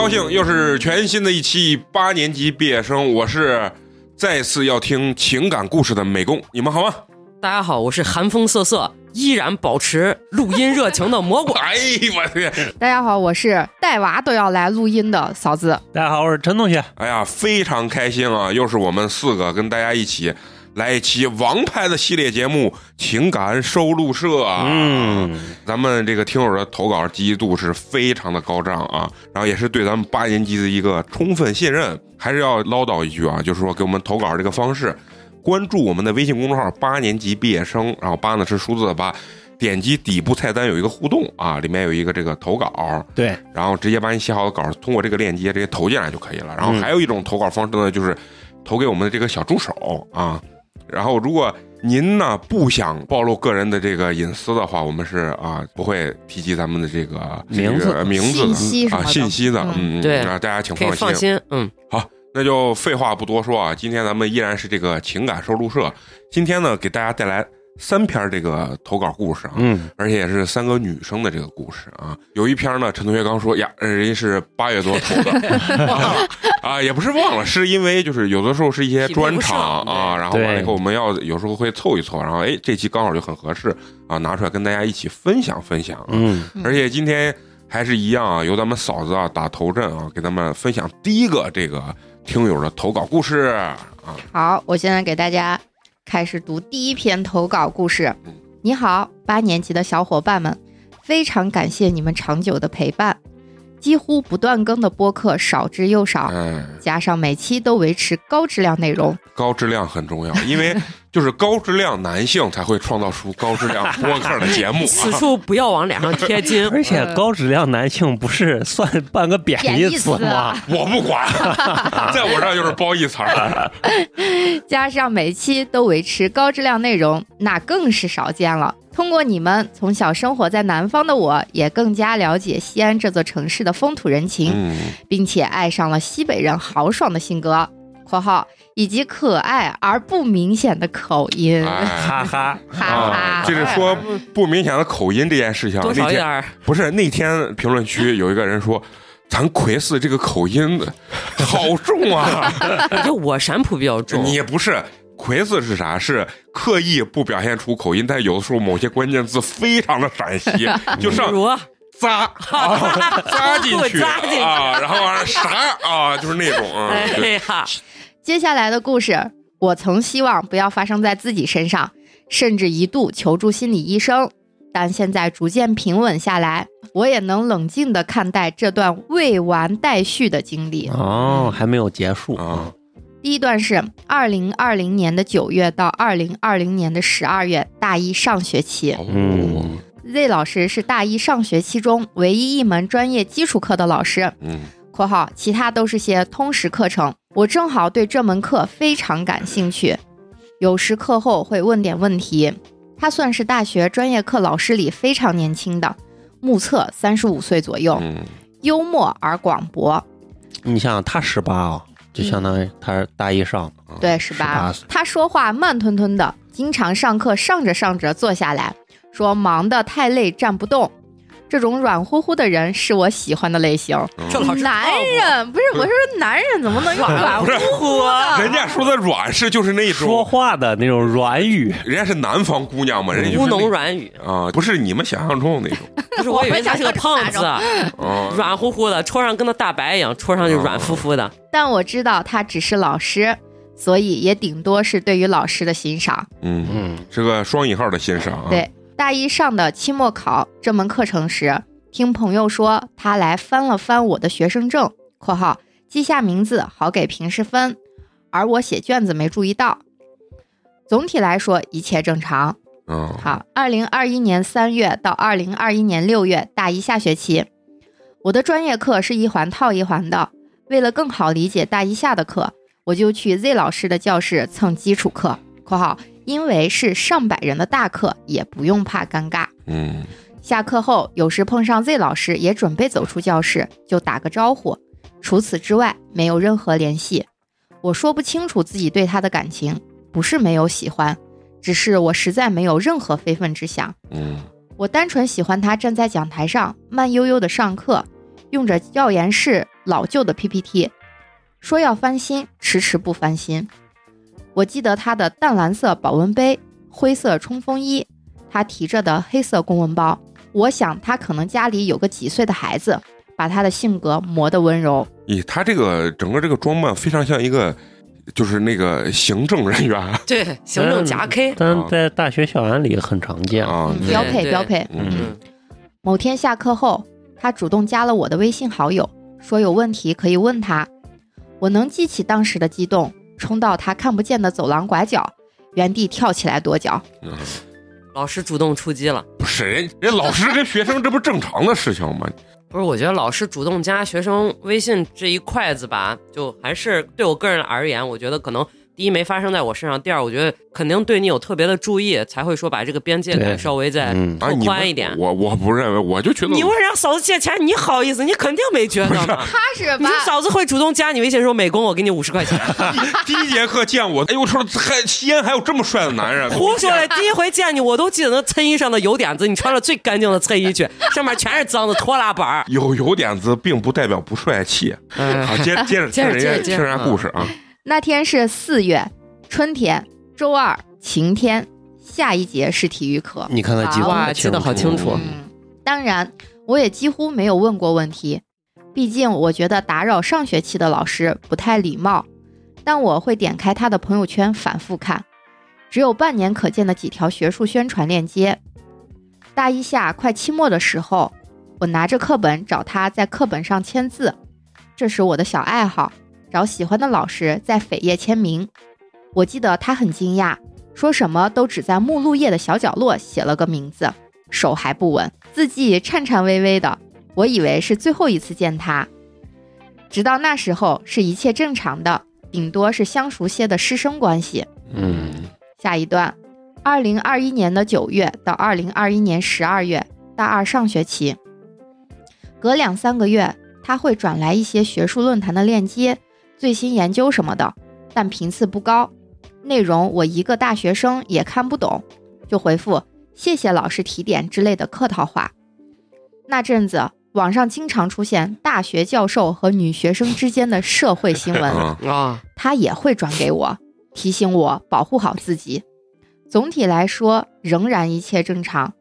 高兴，又是全新的一期八年级毕业生，我是再次要听情感故事的美工，你们好吗？大家好，我是寒风瑟瑟依然保持录音热情的蘑菇。哎呦我天！大家好，我是带娃都要来录音的嫂子。大家好，我是陈同学。哎呀，非常开心啊！又是我们四个跟大家一起来一期王牌的系列节目《情感收录社》啊。嗯，咱们这个听友的投稿积极度是非常的高涨啊，然后也是对咱们八年级的一个充分信任。还是要唠叨一句啊，就是说给我们投稿这个方式，关注我们的微信公众号“八年级毕业生”，然后八呢是数字的八，点击底部菜单有一个互动啊，里面有一个这个投稿，对，然后直接把你写好的稿通过这个链接直接投进来就可以了。然后嗯还有一种投稿方式呢，就是投给我们的这个小助手啊。然后如果您呢不想暴露个人的这个隐私的话，我们是啊不会提及咱们的这个名字这个名字的啊信息的。信息的，嗯嗯，对啊大家请放心。放放心，嗯，好那就废话不多说啊，今天咱们依然是这个情感收录社，今天呢给大家带来三篇这个投稿故事啊，嗯，而且也是三个女生的这个故事啊。有一篇呢，陈同学刚说呀，人家是八月多投的 啊，也不是忘了，是因为就是有的时候是一些专场啊，然后完了以后我们要有时候会凑一凑，然后哎这期刚好就很合适啊，拿出来跟大家一起分享分享啊。嗯，而且今天还是一样啊，由咱们嫂子啊打头阵啊，给咱们分享第一个这个听友的投稿故事啊。好，我现在给大家开始读第一篇投稿故事嗯。你好，八年级的小伙伴们，非常感谢你们长久的陪伴。几乎不断更的播客少之又少，哎，加上每期都维持高质量内容，高质量很重要，因为就是高质量男性才会创造出高质量播客的节目此啊。处不要往脸上贴金。而且高质量男性不是算半个贬义词吗？我不管，在我这儿就是褒义词儿。加上每期都维持高质量内容，那更是少见了。通过你们，从小生活在南方的我，也更加了解西安这座城市的风土人情，嗯，并且爱上了西北人豪爽的性格（括号以及可爱而不明显的口音）。哎哈哈，哈啊哈，，就是说不明显的口音这件事情，多少那天一点儿，不是那天评论区 有一个人说。咱奎四这个口音好重啊！就我陕普比较重。你不是奎斯是啥？是刻意不表现出口音，但有的时候某些关键字非常的陕西，就上比如扎 啊扎进去扎进去啊，然后完了啥啊，就是那种啊，哎对呀，接下来的故事，我曾希望不要发生在自己身上，甚至一度求助心理医生。但现在逐渐平稳下来，我也能冷静的看待这段未完待续的经历。哦，还没有结束啊，第一段是二零二零年的九月到二零二零年的十二月，大一上学期。哦嗯 Z 老师是大一上学期中唯一一门专业基础课的老师嗯（括号其他都是些通识课程）。我正好对这门课非常感兴趣，有时课后会问点问题。他算是大学专业课老师里非常年轻的，目测三十五岁左右，嗯幽默而广博。你想他十八啊，就相当于他是大一上，对，十八18。他说话慢吞吞的，经常上课上着上着坐下来，说忙得太累站不动。这种软乎乎的人是我喜欢的类型。男人不是我说男人怎么能软乎乎的？人家说的软是就是那种说，话的那种软语，人家是南方姑娘嘛，人家就乌侬软语，啊，不是你们想象中的那种 不是我以为他是个胖子，啊。软乎乎的，戳上跟那大白一样，戳上就软乎乎的。但我知道他只是老师，所以也顶多是对于老师的欣赏。嗯，嗯，是个双引号的欣赏啊。对，大一上的期末考这门课程时，听朋友说他来翻了翻我的学生证（括号记下名字好给平时分），而我写卷子没注意到。总体来说一切正常。嗯，好，二零二一年三月到二零二一年六月大一下学期，我的专业课是一环套一环的。为了更好理解大一下的课，我就去 Z 老师的教室蹭基础课（括号因为是上百人的大课，也不用怕尴尬）。嗯下课后，有时碰上 Z 老师，也准备走出教室，就打个招呼。除此之外，没有任何联系。我说不清楚自己对他的感情，不是没有喜欢，只是我实在没有任何非分之想。嗯我单纯喜欢他站在讲台上慢悠悠的上课，用着教研室老旧的 PPT，说要翻新，迟迟不翻新。我记得他的淡蓝色保温杯、灰色冲锋衣，他提着的黑色公文包。我想他可能家里有个几岁的孩子，把他的性格磨得温柔。咦，他这个整个这个装扮非常像一个，就是那个行政人员 对，行政夹 K，但在大学校园里很常见。啊嗯，标配标配。嗯嗯，某天下课后，他主动加了我的微信好友，说有问题可以问他。我能记起当时的激动，冲到他看不见的走廊拐角，原地跳起来跺脚。嗯，老师主动出击了。不是人人老师跟学生，这不是正常的事情吗？不是，我觉得老师主动加学生微信这一块子吧，就还是对我个人而言，我觉得可能第一没发生在我身上，第二我觉得肯定对你有特别的注意，才会说把这个边界感稍微再拓宽一点。我我不认为，我就觉得你问人家嫂子借钱，你好意思？你肯定没觉得嘛。他是你嫂子会主动加你微信说：“美工，我给你五十块钱。第一节课见我，哎呦我说还西安还有这么帅的男人，”胡说嘞！第一回见你，我都记得那衬衣上的油点子，你穿了最干净的衬衣去，上面全是脏的拖拉板。有油点子，并不代表不帅气。嗯好，接着接着接着听人家接着接着听人家故事啊，那天是四月，春天，周二，晴天。下一节是体育课。你看看记得哇很记得好清楚嗯，当然，我也几乎没有问过问题，毕竟我觉得打扰上学期的老师不太礼貌。但我会点开他的朋友圈反复看，只有半年可见的几条学术宣传链接。大一下快期末的时候，我拿着课本找他在课本上签字，这是我的小爱好，找喜欢的老师在扉页签名。我记得他很惊讶，说什么都只在目录页的小角落写了个名字，手还不稳，字迹颤颤巍巍的。我以为是最后一次见他，直到那时候是一切正常的，顶多是相熟些的师生关系。嗯，下一段，二零二一年的九月到二零二一年十二月，大二上学期，隔两三个月他会转来一些学术论坛的链接、最新研究什么的，但频次不高，内容我一个大学生也看不懂，就回复谢谢老师提点之类的客套话。那阵子，网上经常出现大学教授和女学生之间的社会新闻。嗯 啊，他也会转给我，提醒我保护好自己。总体来说，仍然一切正常，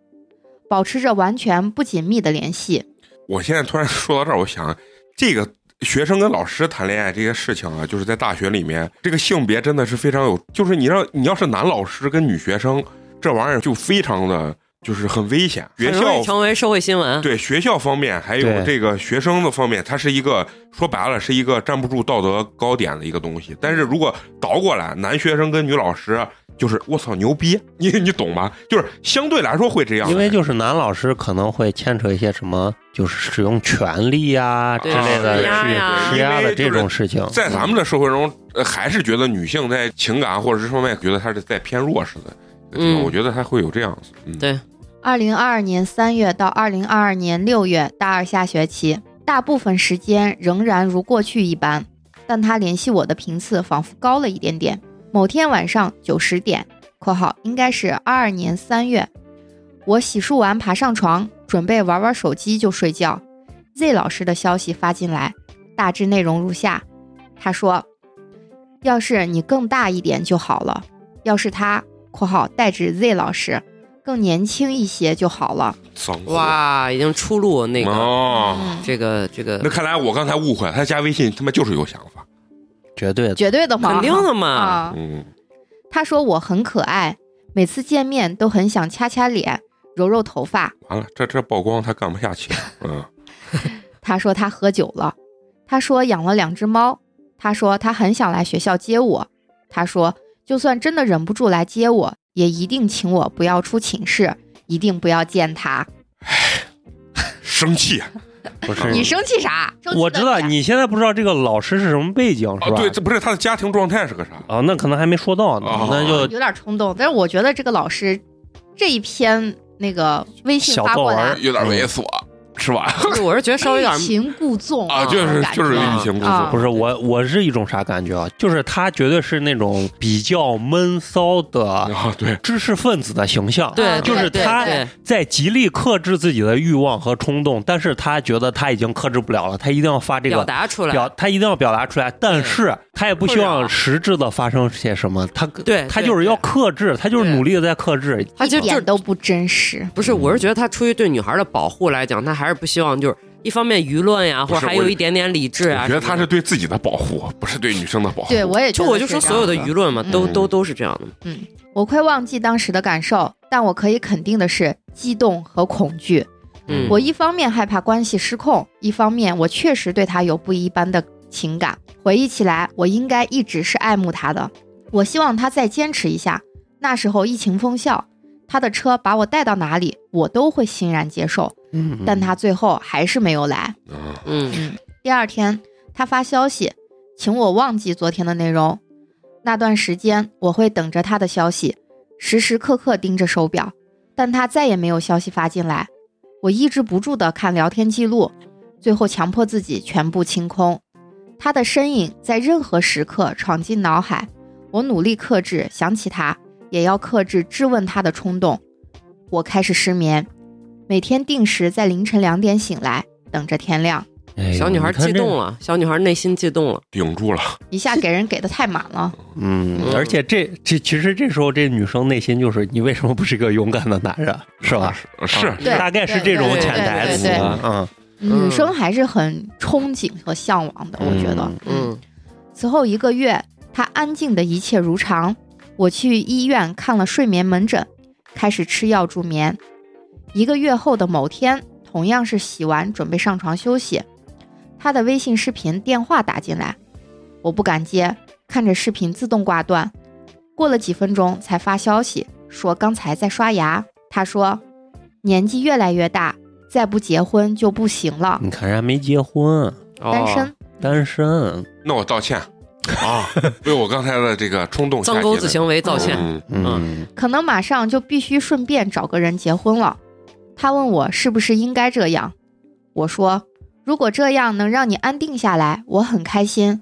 保持着完全不紧密的联系。我现在突然说到这儿，我想这个学生跟老师谈恋爱这些事情啊，就是在大学里面，这个性别真的是非常有，就是你让你要是男老师跟女学生，这玩意儿就非常的就是很危险。学校成为社会新闻。对学校方面，还有这个学生的方面，它是一个说白了是一个站不住道德高点的一个东西。但是如果倒过来，男学生跟女老师，就是我操牛逼，你你懂吗？就是相对来说会这样，因为就是男老师可能会牵扯一些什么，就是使用权力呀之类的施压呀去施压的这种事情。在咱们的社会中，呃还是觉得女性在情感或者这方面，觉得她是在偏弱势的。嗯我觉得她会有这样子。嗯，对二零二二年三月到二零二二年六月，大二下学期，大部分时间仍然如过去一般，但他联系我的频次仿佛高了一点点。某天晚上九十点（括号应该是二二年三月），我洗漱完爬上床，准备玩玩手机就睡觉。Z 老师的消息发进来，大致内容如下：他说，要是你更大一点就好了，要是他（括号代指 Z 老师）更年轻一些就好了。哇，已经出入那个这个这个那看来我刚才误会了，他加微信他妈就是有想法。绝对的。绝对的吗？肯定的嘛。啊！嗯，他说我很可爱，每次见面都很想掐掐脸、揉揉头发。完了，这这曝光他干不下去。嗯，他说他喝酒了。他说养了两只猫。他说他很想来学校接我。他说就算真的忍不住来接我，也一定请我不要出寝室，一定不要见他。生气 不是你生气啥？我知道你现在不知道这个老师是什么背景是啊！吧？对，这不是他的家庭状态是个啥？啊，那可能还没说到呢，哦那就有点冲动，但是我觉得这个老师这一篇那个微信小发过来作文，有点猥琐。是吧？就是我是觉得稍微有点欲擒故纵啊，就是就是欲擒故啊纵，不是我，我是一种啥感觉啊？就是他绝对是那种比较闷骚的啊，对，知识分子的形象，对，就是对他对在极力克制自己的欲望和冲动，但是他觉得他已经克制不了了，他一定要发这个表个达出来，表，他一定要表达出来，但是他也不希望实质的发生些什么，他对对他就是要克制，他就是对努力的在克制，一他就就点都不真实。不是，我是觉得他出于对女孩的保护来讲，他还是不希望就是一方面舆论呀，或者还有一点点理智啊觉得他是对自己的保护，不是对女生的保护。对，我也觉得就我就说所有的舆论嘛，都嗯都都是这样的。嗯，我快忘记当时的感受，但我可以肯定的是激动和恐惧。嗯，我一方面害怕关系失控，一方面我确实对他有不一般的情感。回忆起来，我应该一直是爱慕他的。我希望他再坚持一下。那时候疫情封校，他的车把我带到哪里，我都会欣然接受。嗯，但他最后还是没有来。嗯嗯第二天，他发消息，请我忘记昨天的内容。那段时间，我会等着他的消息，时时刻刻盯着手表，但他再也没有消息发进来。我抑制不住的看聊天记录，最后强迫自己全部清空。他的身影在任何时刻闯进脑海，我努力克制，想起他也要克制质问他的冲动。我开始失眠，每天定时在凌晨两点醒来，等着天亮。哎小女孩激动了，小女孩内心激动了。顶住了，一下给人给的太满了。嗯，嗯而且这这其实这时候这女生内心就是你为什么不是一个勇敢的男人，是吧？是啊大概是这种潜台词嗯，女生还是很憧憬和向往的，我觉得。嗯此后一个月，她安静的一切如常。我去医院看了睡眠门诊，开始吃药助眠。一个月后的某天，同样是洗完准备上床休息，他的微信视频电话打进来，我不敢接，看着视频自动挂断。过了几分钟才发消息说刚才在刷牙。他说年纪越来越大，再不结婚就不行了，你看人家没结婚，单身。哦单身，那我道歉 啊，为我刚才的这个冲动下脏钩子行为道歉。嗯嗯，可能马上就必须顺便找个人结婚了。他问我是不是应该这样，我说如果这样能让你安定下来，我很开心。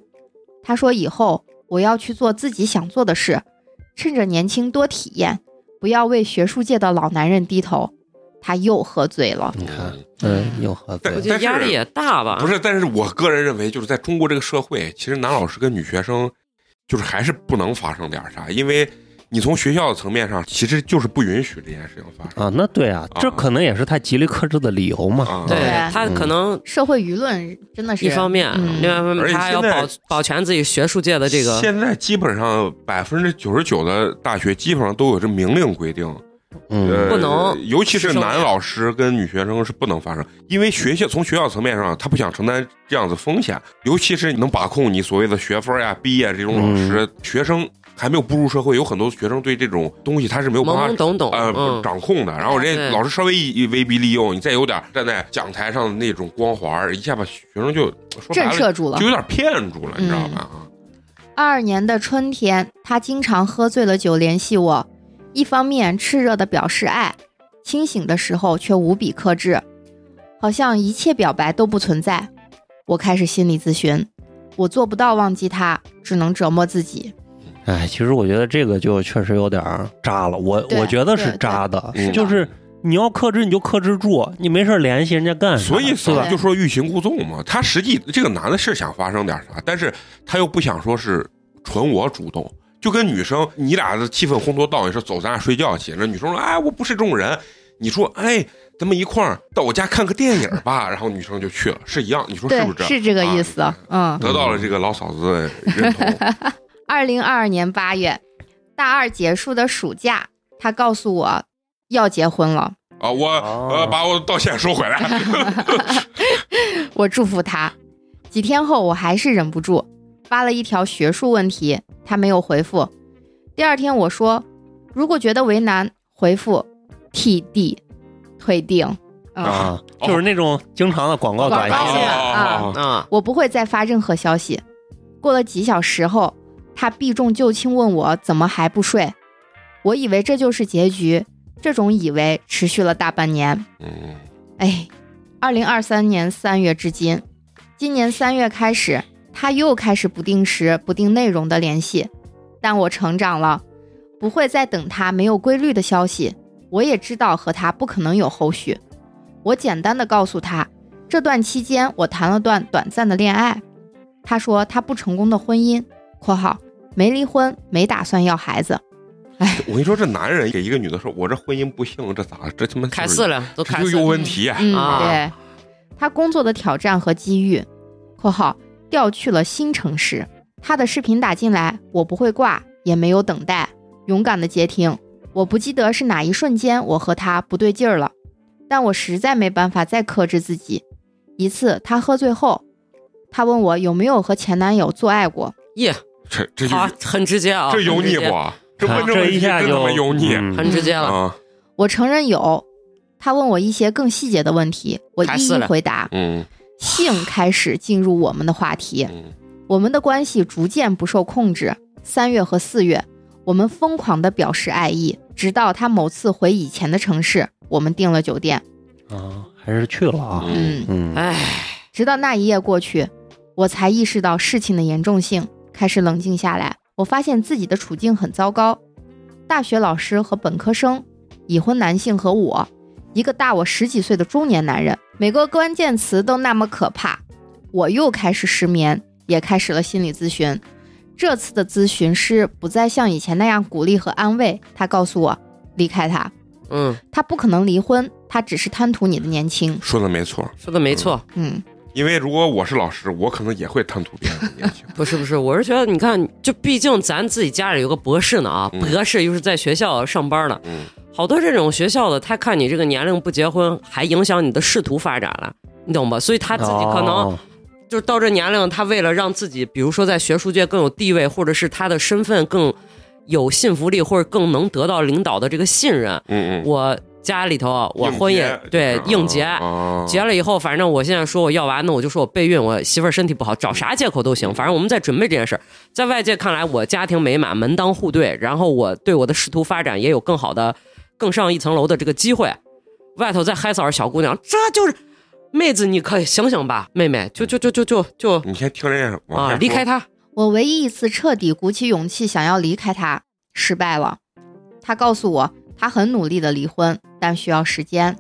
他说以后我要去做自己想做的事，趁着年轻多体验，不要为学术界的老男人低头。他又喝醉了，你看，嗯，又喝醉了我，觉得压力也大吧？不是，但是我个人认为，就是在中国这个社会，其实男老师跟女学生，就是还是不能发生点啥，因为你从学校的层面上，其实就是不允许这件事情发生啊，那对啊，这啊可能也是他极力克制的理由嘛。啊。对对他可能社会舆论真的是一方面，嗯另外一方面而且他还要保保全自己学术界的这个。现在基本上百分之九十九的大学基本上都有这明令规定，嗯，呃，不能尤其是男老师跟女学生是不能发生，因为学校从学校层面上，他不想承担这样子风险，尤其是能把控你所谓的学分呀、毕业这种老师，嗯学生还没有步入社会，有很多学生对这种东西他是没有办法懵懵懂懂，呃嗯，掌控的，然后人家老师稍微一一威逼利诱，你再有点站在讲台上的那种光环，一下把学生就说震慑住了就。有点骗住了，你知道吧？啊二二年的春天，他经常喝醉了酒联系我，一方面炽热的表示爱，清醒的时候却无比克制，好像一切表白都不存在。我开始心理咨询，我做不到忘记他，只能折磨自己。哎，其实我觉得这个就确实有点儿渣了，我我觉得是渣的就是你要克制你就克制住，你没事儿联系人家干啥？所以对吧嫂子就说欲擒故纵嘛。他实际这个男的是想发生点啥，但是他又不想说是纯我主动，就跟女生你俩的气氛烘托到，你说走咱俩睡觉去，那女生说哎我不是这种人，你说哎咱们一块儿到我家看个电影吧，然后女生就去了，是一样，你说是，不是？是这个意思。啊嗯，得到了这个老嫂子的认同。二零二二年八月，大二结束的暑假，他告诉我要结婚了。啊，我哦呃把我道歉收回来。我祝福他。几天后，我还是忍不住发了一条学术问题，他没有回复。第二天我说，如果觉得为难，回复 TD 退订。嗯，啊，就是那种经常的广告短广告信信啊啊，我不会再发任何消息。过了几小时后，他避重就轻问我怎么还不睡。我以为这就是结局，这种以为持续了大半年。嗯，哎，二零二三年三月至今，今年三月开始，他又开始不定时、不定内容的联系，但我成长了，不会再等他没有规律的消息。我也知道和他不可能有后续。我简单的告诉他，这段期间我谈了段短暂的恋爱。他说他不成功的婚姻（括号没离婚，没打算要孩子）。哎我跟你说，这男人给一个女的说，我这婚姻不幸，这咋？这他妈开撕了，都有。问题。嗯，啊对，他工作的挑战和机遇（括号调去了新城市）。他的视频打进来，我不会挂，也没有等待，勇敢的接听。我不记得是哪一瞬间我和他不对劲儿了，但我实在没办法再克制自己。一次他喝醉后，他问我有没有和前男友做爱过，耶，这这就好，很直接啊，这油腻不？这问这问题一下就真他妈油腻嗯很直接了。啊！我承认有。他问我一些更细节的问题，我一一回答。嗯性开始进入我们的话题。嗯我们的关系逐渐不受控制。三月和四月，我们疯狂的表示爱意，直到他某次回以前的城市，我们订了酒店。啊，还是去了啊。嗯嗯，嗯，哎，直到那一夜过去，我才意识到事情的严重性，开始冷静下来。我发现自己的处境很糟糕，大学老师和本科生，已婚男性和我，一个大我十几岁的中年男人，每个关键词都那么可怕。我又开始失眠，也开始了心理咨询。这次的咨询师不再像以前那样鼓励和安慰，他告诉我离开他，嗯，他不可能离婚，他只是贪图你的年轻。说的没错。说的没错。嗯，因为如果我是老师，我可能也会贪图别人的年轻。不是不是，我是觉得，你看，就毕竟咱自己家里有个博士呢啊，嗯博士又是在学校上班呢，嗯好多这种学校的，他看你这个年龄不结婚，还影响你的仕途发展了，你懂吧？所以他自己可能哦就是到这年龄，他为了让自己，比如说在学术界更有地位，或者是他的身份更有信服力，或者更能得到领导的这个信任，嗯嗯，我家里头啊我婚也对应结。啊结了以后，反正我现在说我要娃，那我就说我备孕，我媳妇儿身体不好，找啥借口都行。反正我们在准备这件事儿，在外界看来我家庭美满，门当户对，然后我对我的仕途发展也有更好的、更上一层楼的这个机会。外头再嗨骚小姑娘，这就是妹子，你可以醒醒吧，妹妹，就就就就就就你先听人家往啊，离开他。我唯一一次彻底鼓起勇气想要离开他，失败了。他告诉我，他很努力的离婚，但需要时间，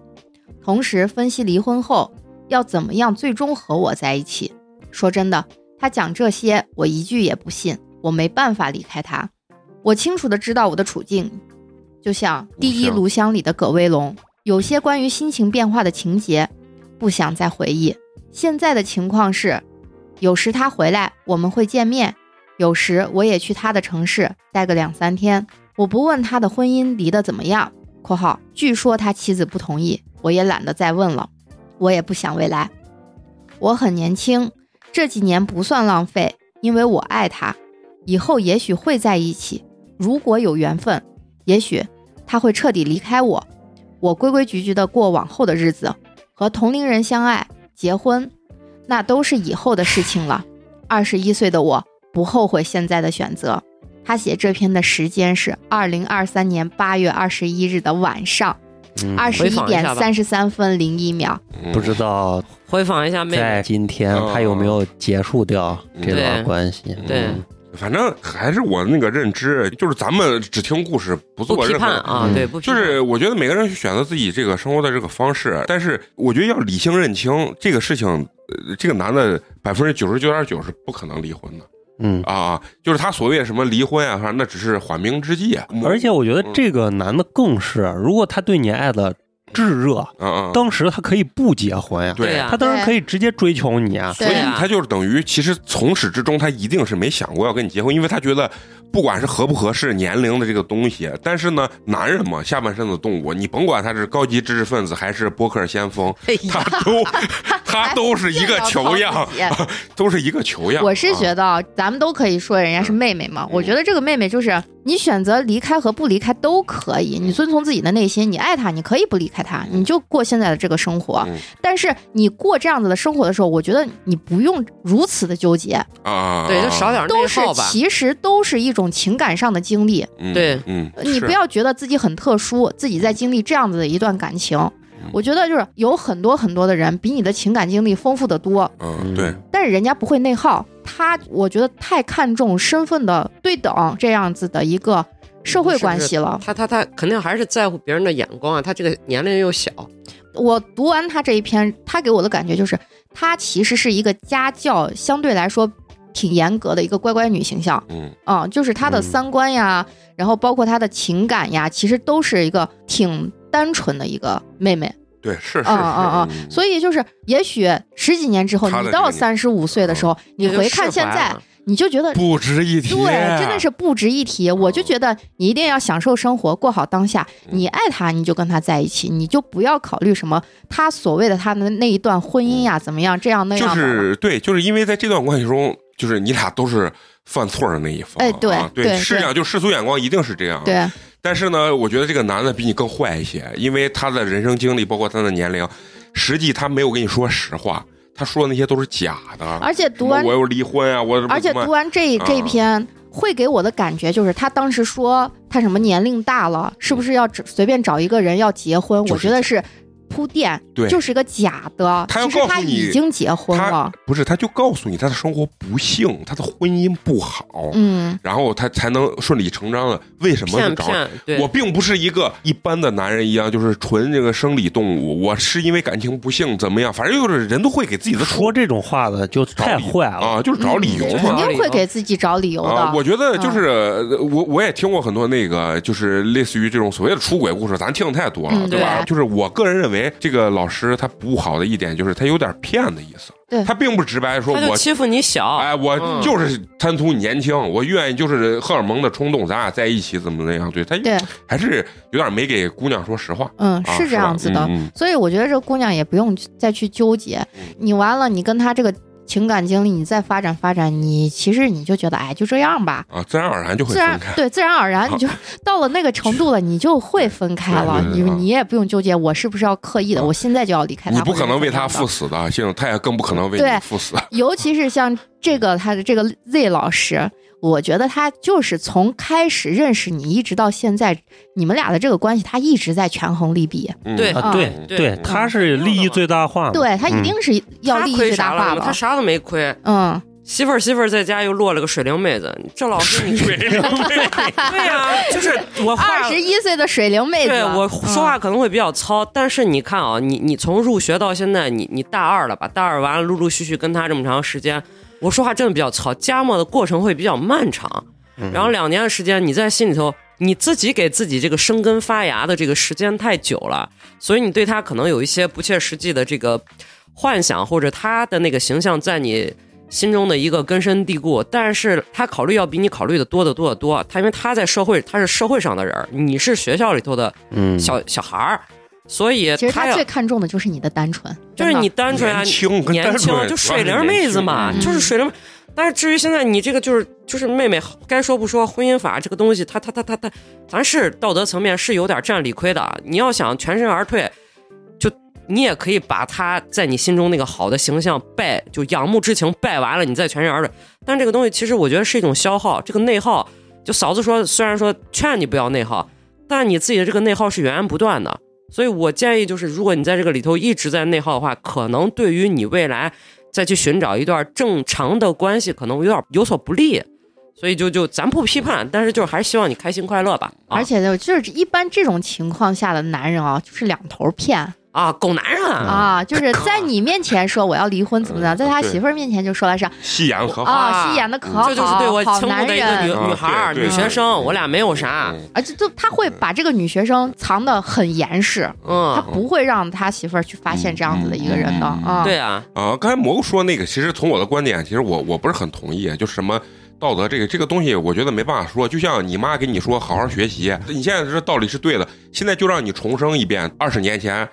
同时分析离婚后要怎么样最终和我在一起。说真的，他讲这些我一句也不信，我没办法离开他。我清楚的知道我的处境，就像《第一炉香》里的葛威龙，有些关于心情变化的情节，不想再回忆。现在的情况是，有时他回来我们会见面，有时我也去他的城市待个两三天。我不问他的婚姻离得怎么样（括号据说他妻子不同意），我也懒得再问了，我也不想未来。我很年轻，这几年不算浪费，因为我爱他，以后也许会在一起。如果有缘分，也许他会彻底离开我，我规规矩矩的过往后的日子，和同龄人相爱、结婚，那都是以后的事情了。二十一岁的我不后悔现在的选择。他写这篇的时间是二零二三年八月二十一日的晚上嗯。二十一点三十三分零一秒。嗯。不知道。回访一下妹在妹，今天他有没有结束掉这段关系？对。嗯。反正还是我那个认知，就是咱们只听故事，不做任何。判啊，嗯。对，不就是我觉得每个人去选择自己这个生活的这个方式，但是我觉得要理性认清这个事情，呃，这个男的百分之九十九点九是不可能离婚的嗯，啊，就是他所谓什么离婚啊，那只是缓兵之计啊。而且我觉得这个男的更是，如果他对你爱的炙热，嗯嗯，当时他可以不结婚呀，对呀。他当然可以直接追求你啊。所以他就是等于，其实从始至终他一定是没想过要跟你结婚，因为他觉得不管是合不合适年龄的这个东西，但是呢，男人嘛，下半身的动物，你甭管他是高级知识分子还是播客先锋，哎他，都 他都是一个球样，都是一个球样。我是觉得，得啊咱们都可以说人家是妹妹嘛。我觉得这个妹妹就是你选择离开和不离开都可以，你遵从自己的内心，你爱他，你可以不离开他，你就过现在的这个生活嗯。但是你过这样子的生活的时候，我觉得你不用如此的纠结，啊，对，就少点内都是耗吧。其实都是一种情感上的经历。嗯对嗯，你不要觉得自己很特殊，自己在经历这样子的一段感情。我觉得就是有很多很多的人比你的情感经历丰富的多，嗯，对，但是人家不会内耗，他我觉得太看重身份的对等这样子的一个社会关系了。他他他肯定还是在乎别人的眼光啊，他这个年龄又小，我读完他这一篇，他给我的感觉就是，他其实是一个家教相对来说挺严格的一个乖乖女形象。嗯啊、就是她的嗯三观呀，然后包括她的情感呀，其实都是一个挺单纯的一个妹妹。对，是是是，嗯嗯嗯嗯。所以就是，也许十几年之后，你到三十五岁的时候，你回看现在，你就觉得不值一提，对，真的是不值一提。我就觉得你一定要享受生活，过好当下。嗯。你爱他，你就跟他在一起，你就不要考虑什么他所谓的他的那一段婚姻呀，怎么样这样那样的了。是对，就是因为在这段关系中，就是你俩都是犯错的那一方，哎对啊对对，是这样，就世俗眼光一定是这样，。对，但是呢，我觉得这个男的比你更坏一些，因为他的人生经历，包括他的年龄，实际他没有跟你说实话，他说的那些都是假的。而且读完我又离婚啊，我而且读完这啊这一篇，会给我的感觉就是，他当时说他什么年龄大了，是不是要只随便找一个人要结婚？就是我觉得是铺垫，对就是个假的。他要告诉你已经结婚他了，不是，他就告诉你他的生活不幸，他的婚姻不好，嗯，然后他才能顺理成章的为什么是找骗骗，我并不是一个一般的男人一样，就是纯这个生理动物。我是因为感情不幸怎么样，反正就是人都会给自己的说这种话的就太坏了。啊，就是找理由嘛肯。定会给自己找理由的。啊，我觉得就是、呃我我也听过很多那个，就是类似于这种所谓的出轨故事，咱听的太多了，嗯对吧？对就是我个人认为，这个老师他不好的一点就是他有点骗的意思，对他并不直白说我。欺负你小，哎，我嗯就是贪图你年轻，我愿意就是荷尔蒙的冲动，咱俩在一起怎么怎么样？对他对，还是有点没给姑娘说实话。嗯，啊是这样子的。所以我觉得这姑娘也不用再去纠结，你完了，你跟他这个情感经历，你再发展发展，你其实你就觉得，哎，就这样吧。嗯啊，自然而然就会自然分开。对，自然而然 你就到了那个程度了，你就会分开了。你你也不用纠结我是不是要刻意的，啊我现在就要离开他。你不可能为他赴死的，幸他也更不可能为赴死。尤其是像这个他的这个 Z 老师，我觉得他就是从开始认识你一直到现在，你们俩的这个关系，他一直在权衡利弊。嗯对啊，对嗯对对，他是利益最大化嘛。对他一定是要利益最？大化的。他啥都没亏，嗯，媳妇儿媳妇儿在家又落了个水灵妹子，这老师你水灵妹 对呀、就是我话二十一岁的水灵妹子，对我嗯说话可能会比较糙，但是你看啊，你你从入学到现在，你你大二了吧？大二完了，陆陆续续跟他这么长时间，我说话真的比较糙，加墨的过程会比较漫长。嗯然后两年的时间，你在心里头，你自己给自己这个生根发芽的这个时间太久了，所以你对他可能有一些不切实际的这个幻想，或者他的那个形象在你心中的一个根深蒂固。但是他考虑要比你考虑的多得多得多，他因为他在社会，他是社会上的人，你是学校里头的嗯，小小孩儿，所以其实他最看重的就是你的单纯，就是你单纯啊，年轻跟年轻就水灵妹子嘛，就是水灵。但是至于现在你这个就是就是妹妹该说不说，婚姻法这个东西，它它它它它，咱是道德层面是有点占理亏的。你要想全身而退，就你也可以把他在你心中那个好的形象拜，就仰慕之情拜完了，你再全身而退。但这个东西其实我觉得是一种消耗，这个内耗，就嫂子说，虽然说劝你不要内耗，但你自己的这个内耗是源源不断的。所以我建议就是，如果你在这个里头一直在内耗的话，可能对于你未来再去寻找一段正常的关系，可能有点有所不利。所以就就咱不批判，但是就是还是希望你开心快乐吧。而且呢就是一般这种情况下的男人啊，就是两头骗啊，狗男人啊，啊，就是在你面前说我要离婚怎么的，在他媳妇儿面前就说了是戏演的可好。啊，戏演的可好，这就是对我倾慕好男的一个女人啊女孩儿、女学生，我俩没有啥。嗯啊，就就他会把这个女学生藏得很严实，嗯他嗯，不会让他媳妇儿去发现这样子的一个人的啊。对啊，啊，刚才蘑菇说那个，其实从我的观点，其实我我不是很同意，就是什么道德这个这个东西，我觉得没办法说。就像你妈跟你说好好学习，你现在这道理是对的，现在就让你重生一遍，二十年前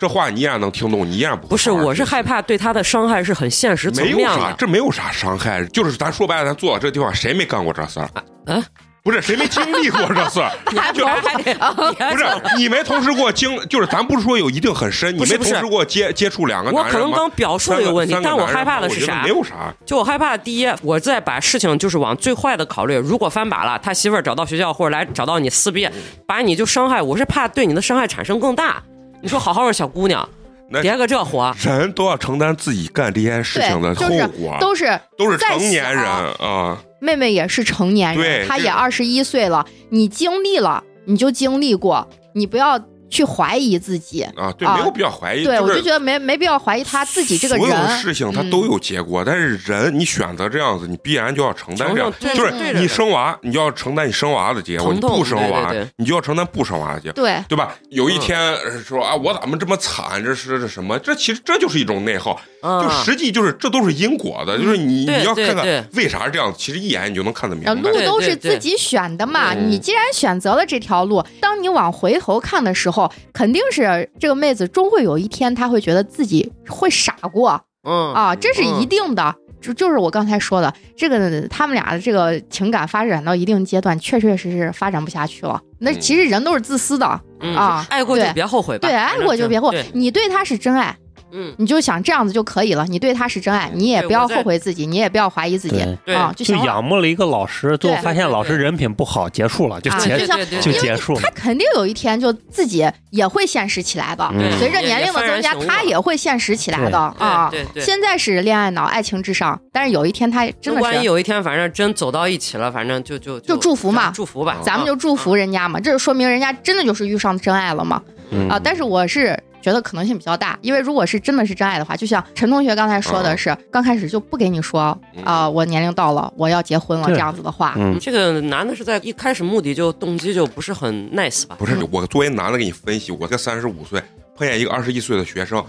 这话你依然能听懂，你依然不会不是，我是害怕对他的伤害是很现实层没有啥，面的。这没有啥伤害，就是咱说白了，咱坐到这地方，谁没干过这事儿？啊不是谁没经历过这事儿？就不是你没同时过经，就是咱不是说有一定很深，你没同时过接接触两个我男人我可能刚表述的有问题但我害怕的是啥没？有啥，就我害怕，第一，我在把事情就是往最坏的考虑。如果翻把了，他媳妇儿找到学校或者来找到你撕逼，把你就伤害，我是怕对你的伤害产生更大。你说好好的小姑娘，那叠个这活，人都要承担自己干这件事情的后对就是果，都是都是成年人啊。妹妹也是成年人，她也二十一岁了，你经历了，你就经历过，你不要去怀疑自己。啊，对，啊没有必要怀疑。对，是我就觉得没没必要怀疑他自己这个人所有的。事情它嗯都有结果，但是人你选择这样子，你必然就要承担这样，就是你生娃，你就要承担你生娃的结果；你不生娃对对对，你就要承担不生娃的结果。对对吧？有一嗯天呃说啊，我怎么这么惨？这是这什么？这其实这就是一种内耗，嗯就实际就是这都是因果的，就是你你要看看为啥是这样，其实一眼你就能看得明呃，白路。都是自己选的嘛。你既然选择了这条路，当你往回头看的时候，肯定是这个妹子终会有一天，她会觉得自己会傻过嗯啊，这是一定的。就就是我刚才说的，这个他们俩的这个情感发展到一定阶段，确确实实发展不下去了。那嗯其实人都是自私的，嗯啊爱过就别后悔吧，对，爱过就别后悔。你对他是真爱，嗯，你就想这样子就可以了。你对他是真爱，你也不要后悔自己，你也不要怀疑自己啊，就。仰慕了一个老师，最后发现老师人品不好，结束了，就啊结就结束了他。肯定有一天就自己也会现实起来的。嗯随着年龄的增加，他也会现实起来的啊。现在是恋爱脑、爱情至上，但是有一天他真的万一有一天，反正真走到一起了，反正就就就祝福嘛祝福吧，咱们就祝福人家嘛，这就说明人家真的就是遇上真爱了嘛嗯啊！但是我是觉得可能性比较大，因为如果是真的是真爱的话，就像陈同学刚才说的是，刚开始就不给你说啊，我年龄到了，我要结婚了这样子的话，嗯，这个男的是在一开始目的就动机就不是很 nice 吧？不是我作为男的给你分析，我才三十五岁碰见一个二十一岁的学生，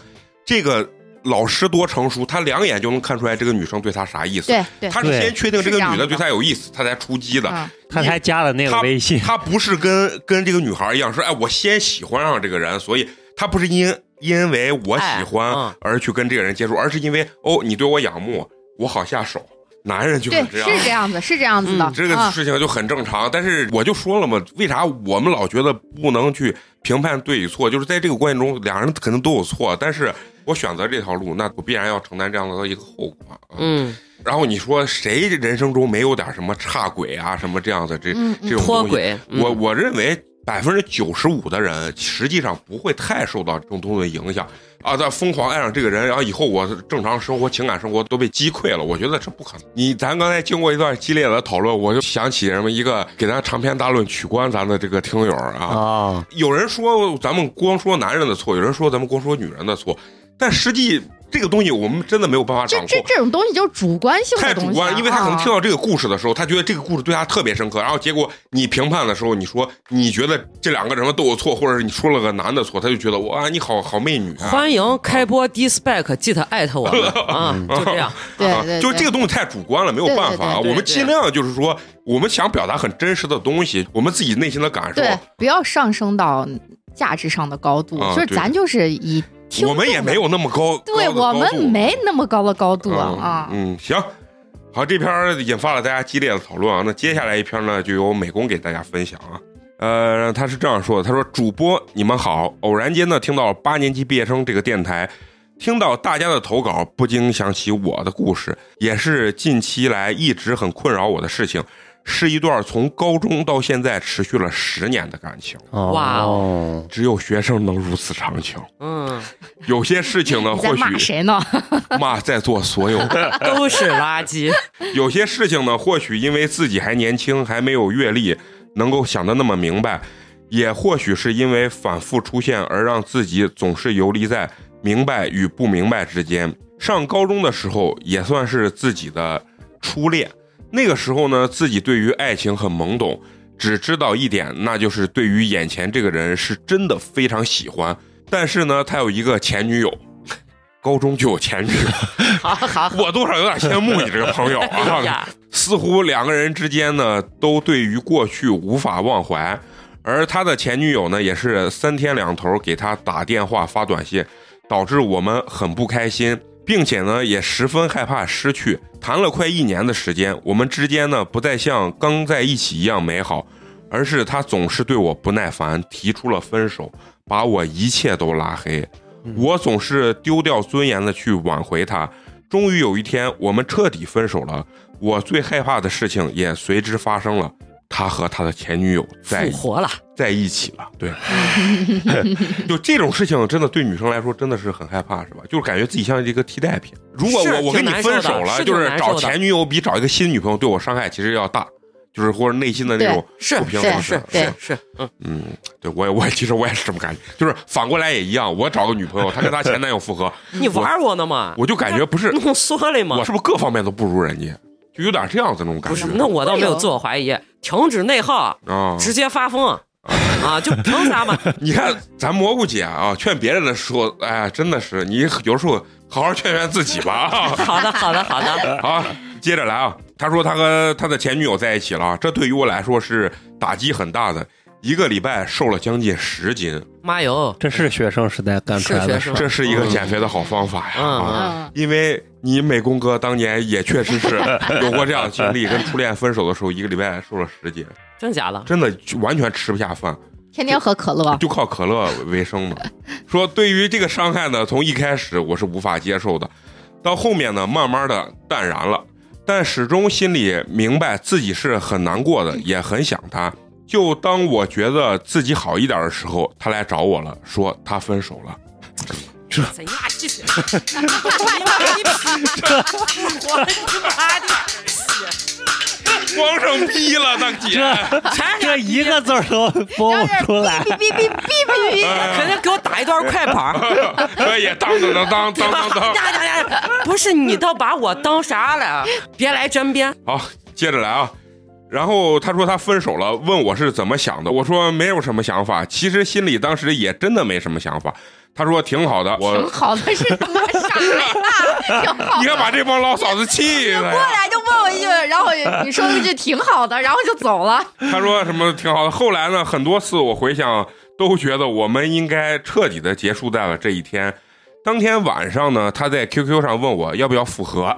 这个老师多成熟，他两眼就能看出来这个女生对他啥意思。对对，他是先确定这个女的对他有意思，他才出击的。嗯，他才加了那个微信，他不是跟跟这个女孩一样说，哎，我先喜欢上这个人，所以他不是因因为我喜欢而去跟这个人接触，而是因为哦，你对我仰慕，我好下手。男人就是，这样，是这样子，是这样子的。嗯这个啊事情就很正常。但是我就说了嘛，为啥我们老觉得不能去评判对与错？就是在这个关系中，两人肯定都有错，但是我选择这条路，那我必然要承担这样的一个后果。啊嗯，然后你说谁人生中没有点什么差轨啊，什么这样的这、这种东西？脱轨，嗯我我认为百分之九十五的人实际上不会太受到这种东西的影响啊。他疯狂爱上这个人，然后以后我正常生活、情感生活都被击溃了，我觉得这不可能。你咱刚才经过一段激烈的讨论，我就想起什么一个给咱长篇大论取关咱的这个听友啊，啊，有人说咱们光说男人的错，有人说咱们光说女人的错，但实际这个东西我们真的没有办法掌控。这这这种东西就是主观性太主观，因为他可能听啊到这个故事的时候，他觉得这个故事对他特别深刻，然后结果你评判的时候，你说你觉得这两个人都有错，或者是你说了个男的错，他就觉得哇，你好好媚女啊，欢迎开播 D spec 记得艾特我们 啊，就这样。啊对对，就这个个东西太主观了，没有办法啊。对对对对我们尽量就是说，我们想表达很真实的东西，我们自己内心的感受，对，不要上升到价值上的高度，就是咱就是以听我们也没有那么高，对高我们没那么高的高度嗯啊。嗯，行。好，这篇儿引发了大家激烈的讨论啊。那接下来一篇呢，就由美工给大家分享啊。呃，他是这样说的：他说，主播你们好，偶然间呢听到八年级毕业生这个电台，听到大家的投稿，不禁想起我的故事，也是近期来一直很困扰我的事情，是一段从高中到现在持续了十年的感情。哇哦，只有学生能如此长情。嗯，有些事情呢，或许骂谁呢？骂在座所有 都是垃圾。有些事情呢，或许因为自己还年轻，还没有阅历，能够想的那么明白；也或许是因为反复出现，而让自己总是游离在明白与不明白之间。上高中的时候，也算是自己的初恋。那个时候呢，自己对于爱情很懵懂，只知道一点，那就是对于眼前这个人是真的非常喜欢。但是呢，他有一个前女友，高中就有前女友，好好，我多少有点羡慕你这个朋友啊。哎，似乎两个人之间呢，都对于过去无法忘怀，而他的前女友呢，也是三天两头给他打电话发短信，导致我们很不开心，并且呢，也十分害怕失去。谈了快一年的时间，我们之间呢，不再像刚在一起一样美好，而是他总是对我不耐烦，提出了分手，把我一切都拉黑。我总是丢掉尊严的去挽回他。终于有一天，我们彻底分手了。我最害怕的事情也随之发生了，他和他的前女友在复活了，在一起了。对，就这种事情，真的对女生来说真的是很害怕，是吧？就是感觉自己像一个替代品。如果我我跟你分手了，是就是找前女友比找一个新女朋友对我伤害其实要大，就是或者内心的那种是不平是衡是是是，嗯，嗯，对我也我也其实我也是这么感觉，就是反过来也一样，我找个女朋友，她跟她前男友复合，你玩我呢吗？我就感觉不是弄缩了吗我？是不是各方面都不如人家，就有点这样子那种感觉不是，那我倒没有自我怀疑，停止内耗，啊。直接发疯啊！就凭啥嘛？你看咱蘑菇姐啊，劝别人的时候，哎呀，真的是你有时候好好劝劝自己吧啊。好的，好的，好的。好，接着来啊。他说他和他的前女友在一起了，这对于我来说是打击很大的。一个礼拜瘦了将近十斤，妈哟，这是学生时代干出来的。这是一个减肥的好方法呀。嗯啊嗯，因为你美工哥当年也确实是 有过这样的经历，跟初恋分手的时候，一个礼拜瘦了十斤，真假的？真的完全吃不下饭，天天喝可乐，就靠可乐为生的。说对于这个伤害呢，从一开始我是无法接受的，到后面呢，慢慢的淡然了，但始终心里明白自己是很难过的，也很想他。就当我觉得自己好一点的时候，他来找我了，说他分手了。这是你妈逼我你妈的！光剩逼了，大姐。全这一个字都播不出来。哔哔哔哔哔哔，肯定给我打一段快板。可以，当当当当当当当。呀呀呀！不是你倒把我当啥了？别来针砭。好，接着来啊。然后他说他分手了，问我是怎么想的。我说没有什么想法，其实心里当时也真的没什么想法。他说挺好的，我挺好的是他妈啥呀？挺好 你看把这帮老嫂子气的过。来就问我一句，然后你说了一句挺好的，然后就走了。他说什么挺好的。后来呢，很多次我回想都觉得我们应该彻底的结束在了这一天。当天晚上呢，他在 QQ 上问我要不要复合，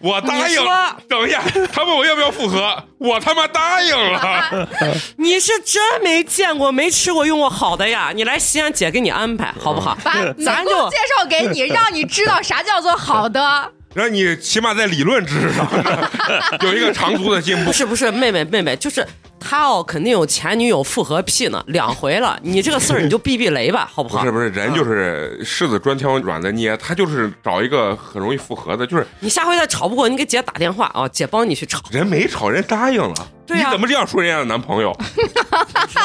我答应你说。等一下，他问我要不要复合，我他妈答应了。你是真没见过、没吃过、用过好的呀！你来西安，姐给你安排，好不好？把咱就介绍给你，让你知道啥叫做好的。让你起码在理论知识上 有一个长足的进步不。是不是，妹妹妹妹，就是他哦，肯定有前女友复合癖呢，两回了。你这个事儿你就避避雷吧，好不好？不是不是，人就是柿子专挑软的捏，他就是找一个很容易复合的，就是你下回再吵不过，你给姐打电话啊，姐帮你去吵。人没吵，人答应了。对呀你怎么这样说人家的男朋友？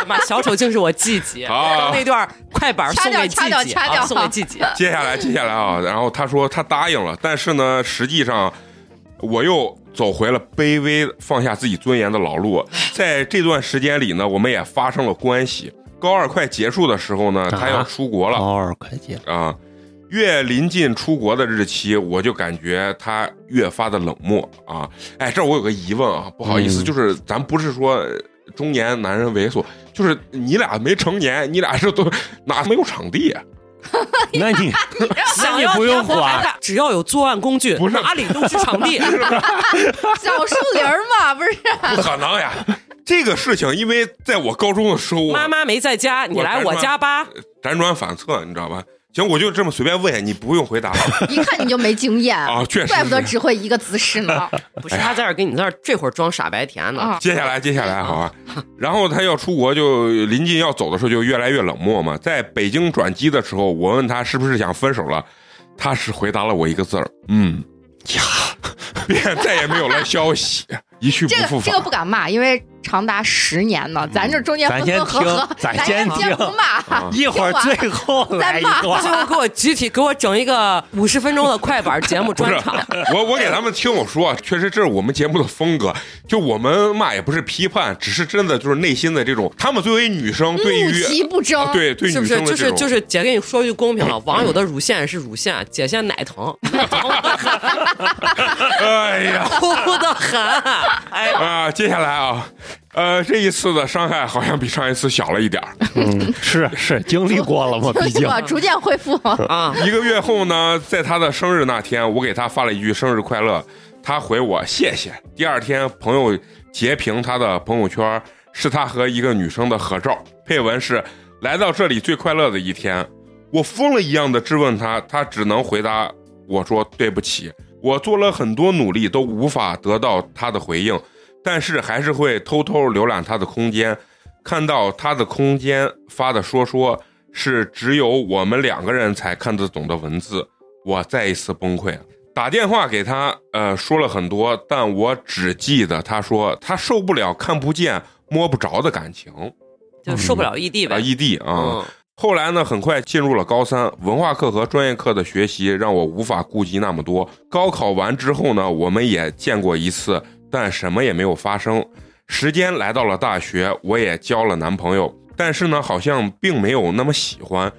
妈，小丑竟是我季姐，好刚那段快板送给季掐掉姐掐掉啊，送给季姐。接下来接下来啊，然后他说他答应了，但是呢，实际上我又走回了卑微放下自己尊严的老路。在这段时间里呢，我们也发生了关系。高二快结束的时候呢，他要出国了。高二快结，啊，越临近出国的日期，我就感觉他越发的冷漠啊。哎，这我有个疑问啊，不好意思，嗯就是咱不是说呃中年男人猥琐，就是你俩没成年，你俩是都哪没有场地？那你 那想要你不用管，只要有作案工具，不是哪里都是场地。小树林儿嘛，不是？不可能呀！这个事情，因为在我高中的时候，妈妈没在家，你来我家吧。辗转反侧，你知道吧？行，我就这么随便问，你不用回答了 一看你就没经验啊，确实怪不得只会一个姿势呢。不是他在这儿给你在这儿这会儿装傻白甜呢。啊，接下来，接下来，好吧。然后他要出国，就临近要走的时候，就越来越冷漠嘛。在北京转机的时候，我问他是不是想分手了，他是回答了我一个字儿：嗯呀，便再也没有了消息，一去不复返。这个这个不敢骂，因为长达十年呢，咱这中间分分合合，听咱咱先听先不骂。啊一会儿最后来一再骂段最。后给我集体给我整一个五十分钟的快板节目专场。我，我给他们听我说，确实这是我们节目的风格。就我们骂也不是批判，只是真的就是内心的这种。他们作为女生，对怒于其不争，啊对对女是就是就是，姐跟你说句公平了，网友的乳腺是乳腺，姐现在奶疼，哎呀哭的很。哎呀，啊！接下来啊，呃，这一次的伤害好像比上一次小了一点儿。嗯，是是经历过了嘛，毕竟我逐渐恢复。啊，一个月后呢，在他的生日那天，我给他发了一句生日快乐，他回我谢谢。第二天，朋友截屏他的朋友圈，是他和一个女生的合照，配文是“来到这里最快乐的一天”。我疯了一样的质问他，他只能回答我说对不起。我做了很多努力，都无法得到他的回应。但是还是会偷偷浏览他的空间，看到他的空间发的说说是只有我们两个人才看得懂的文字，我再一次崩溃了。打电话给他，呃，说了很多，但我只记得他说他受不了看不见摸不着的感情就受不了异地啊，呗。异地啊。嗯，后来呢，很快进入了高三，文化课和专业课的学习让我无法顾及那么多。高考完之后呢，我们也见过一次，但什么也没有发生。时间来到了大学，我也交了男朋友，但是呢，好像并没有那么喜欢，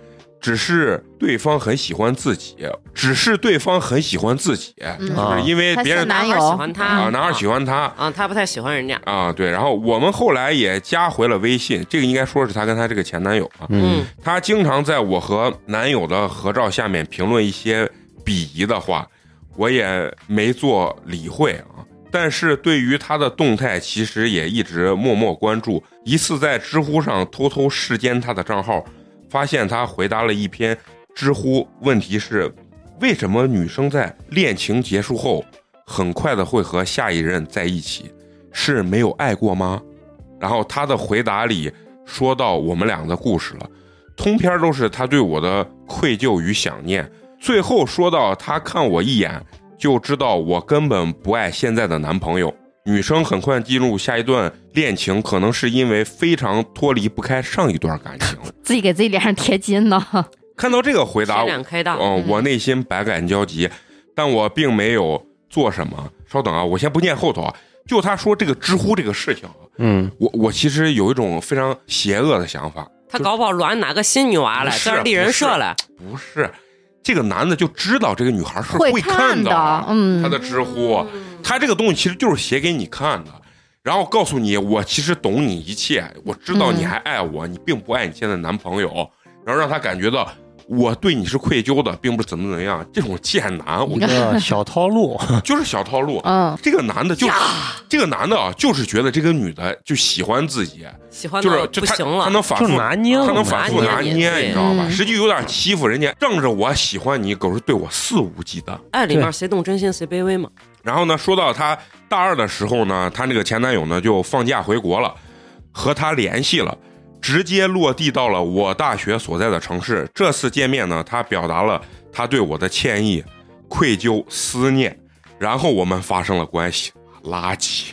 只是对方很喜欢自己，只是对方很喜欢自己，嗯就是因为别人男友男孩喜欢他啊，男孩喜欢他。啊，他不太喜欢人家。啊，对，然后我们后来也加回了微信，这个应该说是她跟她这个前男友啊，嗯，她经常在我和男友的合照下面评论一些鄙夷的话，我也没做理会啊。但是对于她的动态，其实也一直默默关注。一次在知乎上偷偷视奸她的账号，发现她回答了一篇知乎问题是：为什么女生在恋情结束后，很快的会和下一任在一起？是没有爱过吗？然后她的回答里说到我们俩的故事了。通篇都是他对我的愧疚与想念。最后说到他看我一眼就知道我根本不爱现在的男朋友。女生很快进入下一段恋情，可能是因为非常脱离不开上一段感情。自己给自己脸上贴金呢。看到这个回答。嗯，我内心百感交集，但我并没有做什么。稍等啊，我先不念后头啊。就他说这个知乎这个事情啊，嗯，我我其实有一种非常邪恶的想法，他搞不好卵哪个新女娃了，不是这是立人设了。不是，这个男的就知道这个女孩是会看看的嗯。他的知乎，他这个东西其实就是写给你看的，然后告诉你我其实懂你一切，我知道你还爱我，你并不爱你现在男朋友，然后让他感觉到我对你是愧疚的，并不是怎么怎么样，这种贱男，我觉一个小套路，就是小套路。嗯，这个男的就这个男的啊，就是觉得这个女的就喜欢自己，喜欢就是就他不行了。他能反复拿捏他能反复拿拿捏你知道吧？嗯实际有点欺负人家，仗着我喜欢你，狗是对我肆无忌惮。爱里面谁动真心谁卑微嘛。然后呢，说到她大二的时候呢，她那个前男友呢就放假回国了，和她联系了，直接落地到了我大学所在的城市。这次见面呢，他表达了他对我的歉意、愧疚、思念，然后我们发生了关系。垃圾，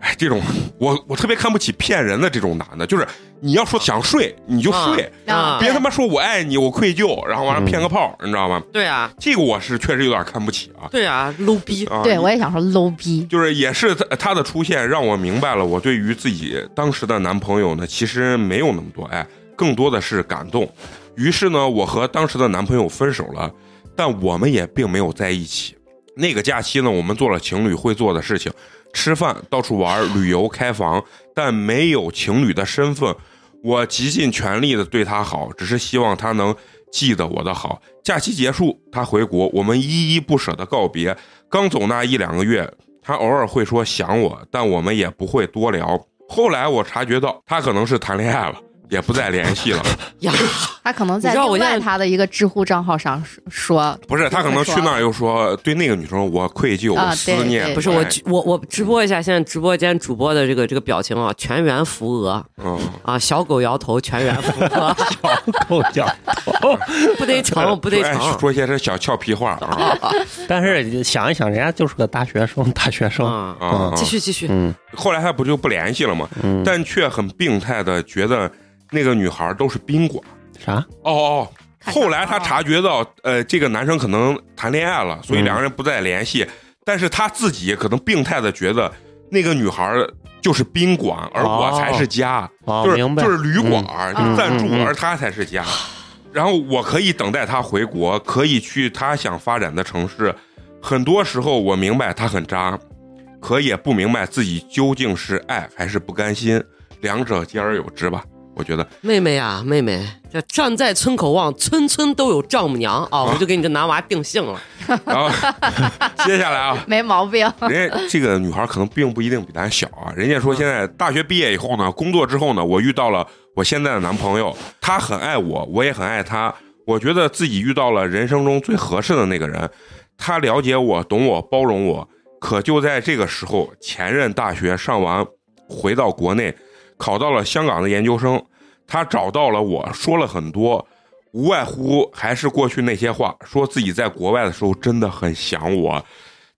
哎，这种我我特别看不起骗人的这种男的，就是你要说想睡你就睡，啊别他妈说我爱你，我愧疚，然后完了骗个炮，你知道吗？对啊，这个我是确实有点看不起啊。对啊，low 逼。啊，对我也想说 low 逼。就是也是他他的出现让我明白了，我对于自己当时的男朋友呢，其实没有那么多爱，更多的是感动。于是呢，我和当时的男朋友分手了，但我们也并没有在一起。那个假期呢，我们做了情侣会做的事情，吃饭、到处玩、旅游、开房，但没有情侣的身份。我极尽全力的对他好，只是希望他能记得我的好。假期结束，他回国，我们依依不舍的告别。刚走那一两个月，他偶尔会说想我，但我们也不会多聊。后来我察觉到他可能是谈恋爱了，也不再联系了。呀，他可能在你知道另我现在外他的一个知乎账号上说，不是，他可能去那儿又说对那个女生我愧疚、啊思念。不是我哎我我直播一下现在直播间主播的这个这个表情啊，全员扶额嗯，啊，小狗摇头，全员扶额，小狗摇头。不得逞，不得哎逞。说些这小俏皮话啊 但是想一想，人家就是个大学生，大学生，啊，啊！继续继续，嗯后来他不就不联系了吗？嗯，但却很病态的觉得那个女孩都是宾馆。啥？哦哦，后来他察觉到，呃，这个男生可能谈恋爱了，所以两个人不再联系。但是他自己可能病态的觉得那个女孩就是宾馆，而我才是家，哦，就是明白，就是旅馆，嗯就暂住，而他才是家。然后我可以等待他回国，可以去他想发展的城市。很多时候我明白他很渣，可也不明白自己究竟是爱还是不甘心，两者兼而有之吧。我觉得妹妹啊，妹妹，这站在村口望，村村都有丈母娘啊！我就给你这男娃定性了。然后 接下来啊，没毛病。人家这个女孩可能并不一定比咱小啊。人家说现在大学毕业以后呢，工作之后呢，我遇到了我现在的男朋友，他很爱我，我也很爱他。我觉得自己遇到了人生中最合适的那个人，他了解我，懂我，包容我，可就在这个时候，前任大学上完，回到国内，考到了香港的研究生。他找到了我，说了很多，无外乎还是过去那些话，说自己在国外的时候真的很想我。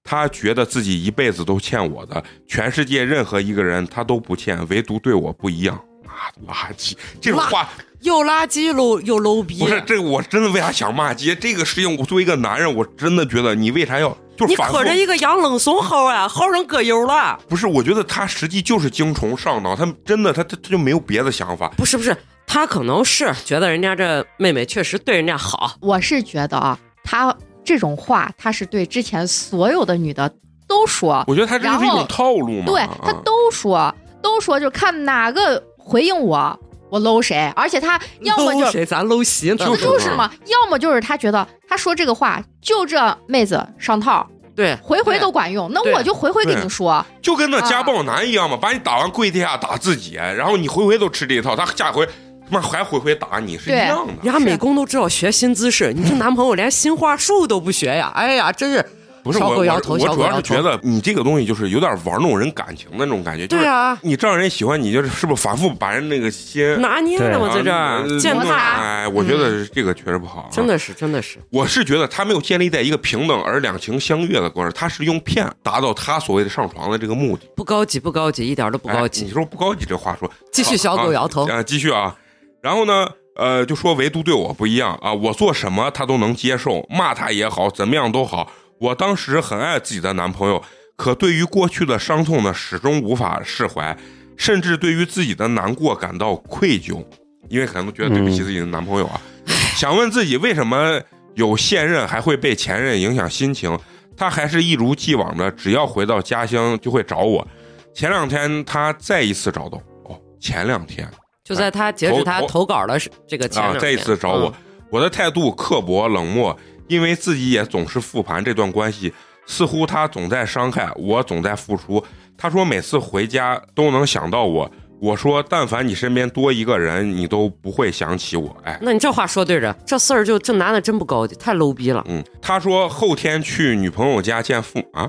他觉得自己一辈子都欠我的，全世界任何一个人他都不欠，唯独对我不一样。妈的垃圾！这种话又垃圾又又 low 逼不，是这个，我真的为啥想骂街？这个事情，我作为一个男人，我真的觉得你为啥要就是你可着一个养冷怂薅啊，薅成葛优了。不是，我觉得他实际就是精虫上脑，他真的他他他就没有别的想法。不是不是，他可能是觉得人家这妹妹确实对人家好，我是觉得啊，他这种话他是对之前所有的女的都说，我觉得他这就是一种套路嘛。对啊他都说，都说就看哪个回应我，我搂谁，而且他要么就是谁咱搂席呢？那就是就是嘛，要么就是他觉得他说这个话就这妹子上套，对，回回都管用，那我就回回跟你说，就跟那啊家暴男一样嘛，把你打完跪地下打自己，然后你回回都吃这一套，他下回他妈还回回打你是一样的。人家美工都知道学新姿势，你这男朋友连新话术都不学呀？哎呀，真是小不是我我狗摇头我主要是觉得你这个东西就是有点玩弄人感情的那种感觉，就是对啊，你让人喜欢你，就是是不是反复把人那个心拿捏呢嘛，在这践弄摩擦哎，我觉得这个确实不好啊，真的是真的是，我是觉得他没有建立在一个平等而两情相悦的过程，他是用骗达到他所谓的上床的这个目的。不高级不高级，一点都不高级你。说不高级这话说，继续小狗摇头啊，啊继续啊。然后呢，呃，就说唯独对我不一样啊，我做什么他都能接受，骂他也好，怎么样都好。我当时很爱自己的男朋友，可对于过去的伤痛呢，始终无法释怀，甚至对于自己的难过感到愧疚，因为可能觉得对不起自己的男朋友啊。想问自己为什么有现任还会被前任影响心情？他还是一如既往的，只要回到家乡就会找我。前两天他再一次找到，哦，前两天就在他截止他投投稿的是这个前啊，再一次找我，嗯我的态度刻薄冷漠，因为自己也总是复盘这段关系，似乎他总在伤害我，总在付出。他说每次回家都能想到我，我说但凡你身边多一个人，你都不会想起我。哎，那你这话说对着，这事儿就这男的真不高级，太 low 逼了。嗯，他说后天去女朋友家见父母啊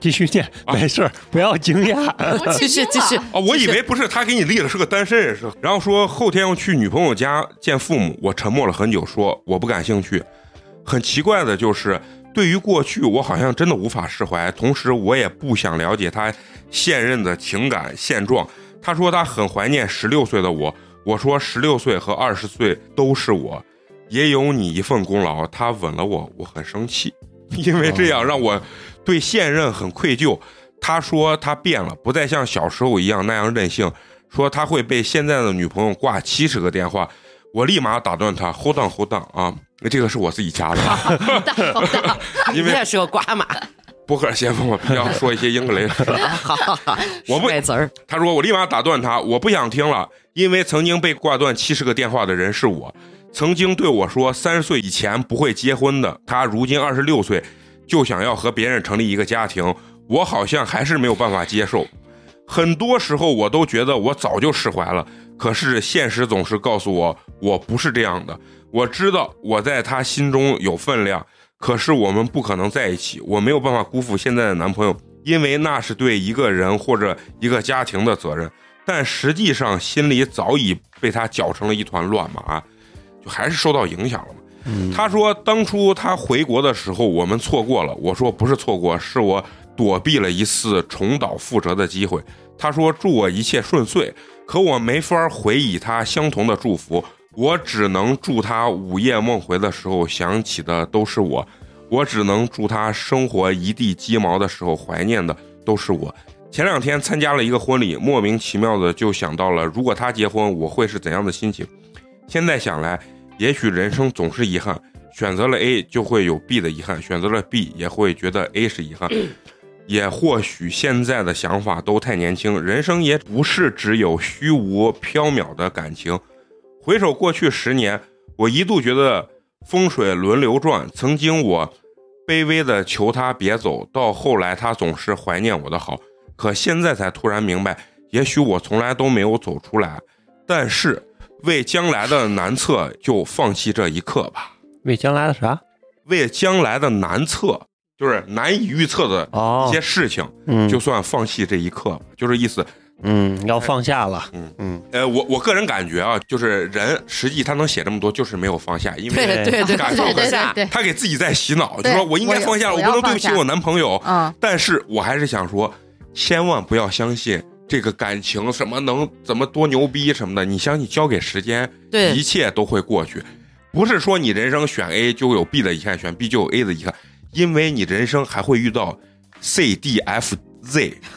继续念，啊没事儿，不要惊讶。继 续继续，哦，我以为不是他给你立了是个单身人士，然后说后天要去女朋友家见父母，我沉默了很久，说我不感兴趣。很奇怪的就是，对于过去我好像真的无法释怀，同时我也不想了解他现任的情感现状。他说他很怀念十六岁的我，我说十六岁和二十岁都是我，也有你一份功劳。他吻了我，我很生气，因为这样让我对现任很愧疚。他说他变了，不再像小时候一样那样任性，说他会被现在的女朋友挂七十个电话。我立马打断他，hold on hold on 啊，这个是我自己加的，因为你也是个瓜马，博客先锋我比较说一些英格雷。好好好，我不卖词儿，他说我立马打断他，我不想听了，因为曾经被挂断七十个电话的人是我，曾经对我说三十岁以前不会结婚的，他如今二十六岁就想要和别人成立一个家庭，我好像还是没有办法接受。很多时候我都觉得我早就释怀了，可是现实总是告诉我我不是这样的。我知道我在他心中有分量，可是我们不可能在一起，我没有办法辜负现在的男朋友，因为那是对一个人或者一个家庭的责任。但实际上心里早已被他搅成了一团乱麻，就还是受到影响了嘛。嗯他说当初他回国的时候我们错过了，我说不是错过，是我躲避了一次重蹈覆辙的机会。他说祝我一切顺遂，可我没法回以他相同的祝福，我只能祝他午夜梦回的时候想起的都是我，我只能祝他生活一地鸡毛的时候怀念的都是我。前两天参加了一个婚礼，莫名其妙的就想到了，如果他结婚，我会是怎样的心情？现在想来，也许人生总是遗憾，选择了 A 就会有 B 的遗憾，选择了 B 也会觉得 A 是遗憾。也或许现在的想法都太年轻，人生也不是只有虚无缥缈的感情。回首过去十年，我一度觉得风水轮流转。曾经我卑微的求他别走，到后来他总是怀念我的好。可现在才突然明白，也许我从来都没有走出来，但是为将来的难测，就放弃这一刻吧。为将来的啥？为将来的难测，就是难以预测的哦。一些事情，嗯，就算放弃这一刻，就是意思。嗯要放下了，嗯。嗯。呃，我我个人感觉啊，就是人实际他能写这么多，就是没有放下，因为对对感受对对很下他给自己在洗脑，就说我应该放下了，我我不能对不起我男朋友。嗯，但是我还是想说，千万不要相信这个感情什么能怎么多牛逼什么的，你相信交给时间，对。一切都会过去。不是说你人生选 A 就有 B 的遗憾，选 B 就有 A 的遗憾，因为你人生还会遇到 C、D、F、Z。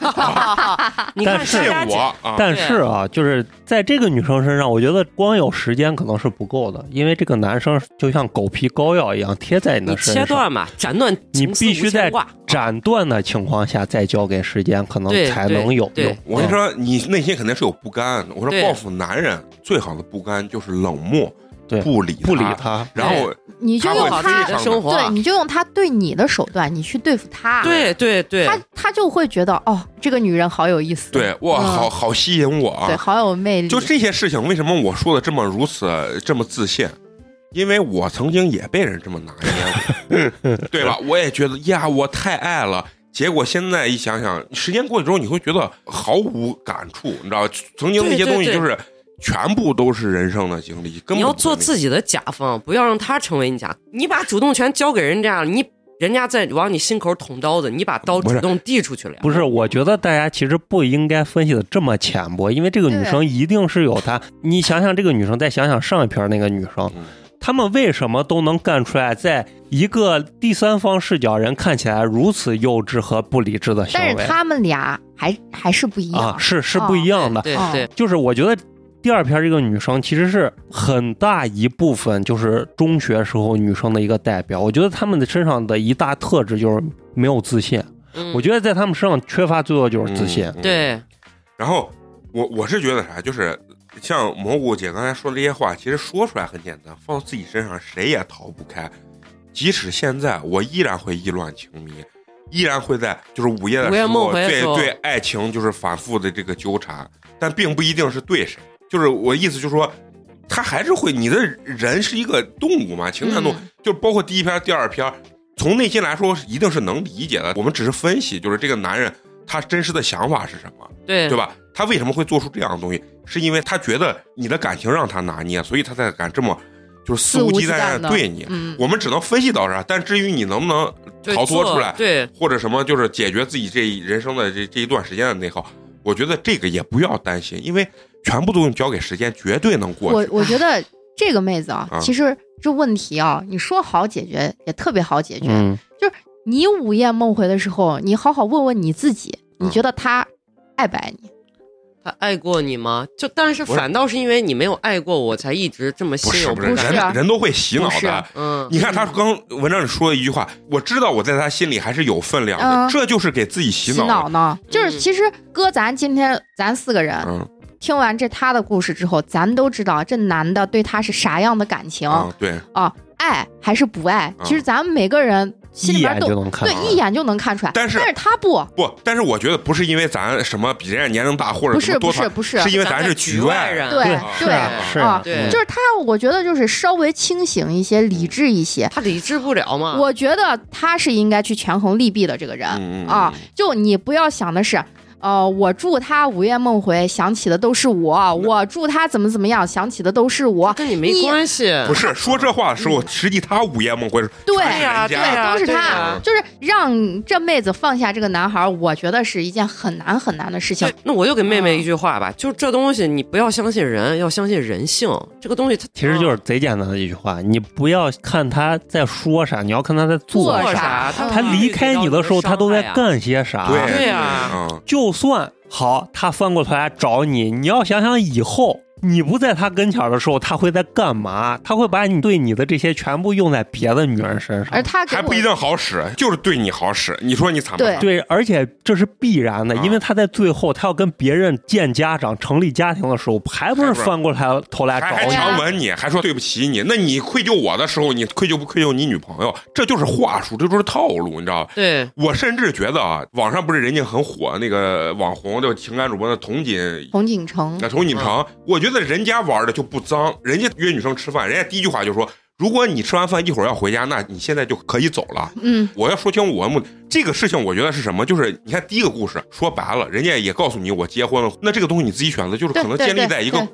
但是我啊！但是啊，就是在这个女生身上，我觉得光有时间可能是不够的，因为这个男生就像狗皮膏药一样贴在你你的身上，切断嘛，斩断你必须在斩断的情况下再交给时间，可能才能有用。我跟你说，你内心肯定是有不甘。我说报复男人最好的不甘就是冷漠，对不理不理他，然后你就用他的生活，对，你就用他对你的手段，你去对付他，对对对他他就会觉得哦，这个女人好有意思，对哇，嗯好好吸引我对，啊！好有魅力，就这些事情，为什么我说的这么如此这么自信？因为我曾经也被人这么拿捏过，对吧？我也觉得呀，我太爱了。结果现在一想想，时间过去之后，你会觉得毫无感触，你知道吧？曾经那些东西对对就是全部都是人生的经历，根本你要做自己的甲方，不要让他成为你甲。你把主动权交给人家了，你人家在往你心口捅刀子，你把刀主动递出去了呀。不是，我觉得大家其实不应该分析的这么浅薄，因为这个女生一定是有她。你想想这个女生，再想想上一篇那个女生嗯，她们为什么都能干出来，在一个第三方视角人看起来如此幼稚和不理智的行为但是他们俩还还是不一样，啊？是是不一样的。哦对对，就是我觉得第二篇这个女生其实是很大一部分就是中学时候女生的一个代表。我觉得她们的身上的一大特质就是没有自信。嗯我觉得在她们身上缺乏最多就是自信。嗯嗯对然后我我是觉得啥，就是像蘑菇姐刚才说的这些话，其实说出来很简单，放到自己身上谁也逃不开。即使现在，我依然会意乱情迷，依然会在就是午夜的时候对对爱情就是反复的这个纠缠，但并不一定是对谁。就是我意思就是说，他还是会，你的人是一个动物嘛，情感动物，嗯就包括第一篇、第二篇，从内心来说一定是能理解的。我们只是分析，就是这个男人他真实的想法是什么。对对吧？他为什么会做出这样的东西？是因为他觉得你的感情让他拿捏，所以他才敢这么就是肆无忌惮的对你。嗯，我们只能分析到这儿，但至于你能不能逃脱出来，对或者什么就是解决自己这人生的这这一段时间的内耗，我觉得这个也不要担心，因为全部都用交给时间，绝对能过我去。我我觉得这个妹子啊啊，其实这问题啊，你说好解决也特别好解决。嗯，你午夜梦回的时候，你好好问问你自己，你嗯觉得他爱不爱你？他爱过你吗？就但是反倒是因为你没有爱过我，才一直这么不心有是不是，人人都会洗脑的。嗯，你看他刚文章里说了一句话，我知道我在他心里还是有分量的，嗯这就是给自己洗洗脑呢？就是嗯其实哥，咱今天咱四个人嗯听完这他的故事之后，咱都知道这男的对他是啥样的感情啊，对，啊，爱还是不爱？其实咱们每个人心里边都能看对。一眼就能看出来。但是他不，不，但是我觉得不是因为咱什么比人家年龄大或者不是不是不是，是因为咱是局外人，对对是啊就是他，我觉得就是稍微清醒一些、理智一些。他理智不了嘛。我觉得他是应该去权衡利弊的这个人、啊，就你不要想的是。呃，我祝他午夜梦回，想起的都是我；我祝他怎么怎么样，想起的都是我。跟你没关系，不是说这话的时候，实际他午夜梦回，对呀对呀都是他，就是让这妹子放下这个男孩，我觉得是一件很难很难的事情。那我就给妹妹一句话吧，就这东西，你不要相信人，要相信人性。这个东西它其实就是贼简单的一句话，你不要看他在说啥，你要看他在做做啥。他离开你的时候，他都在干些啥？对对呀嗯就算好，他翻过头来找你，你要想想以后你不在他跟前的时候，他会在干嘛？他会把你对你的这些全部用在别的女人身上而。他还不一定好使，就是对你好使。你说你惨不惨？对，而且这是必然的，啊因为他在最后他要跟别人见家长、成立家庭的时候，还不是翻过来头来还还找你？强吻你，还说对不起你。那你愧疚我的时候，你愧疚不愧疚你女朋友？这就是话术，这就是套路，你知道吧？对，我甚至觉得啊，网上不是人家很火那个网红就情感主播的童锦童锦城那童锦成，我觉得人家玩的就不脏，人家约女生吃饭，人家第一句话就说：如果你吃完饭一会儿要回家，那你现在就可以走了。嗯我要说清我的目的，这个事情我觉得是什么？就是你看第一个故事说白了，人家也告诉你我结婚了，那这个东西你自己选择，就是可能建立在一个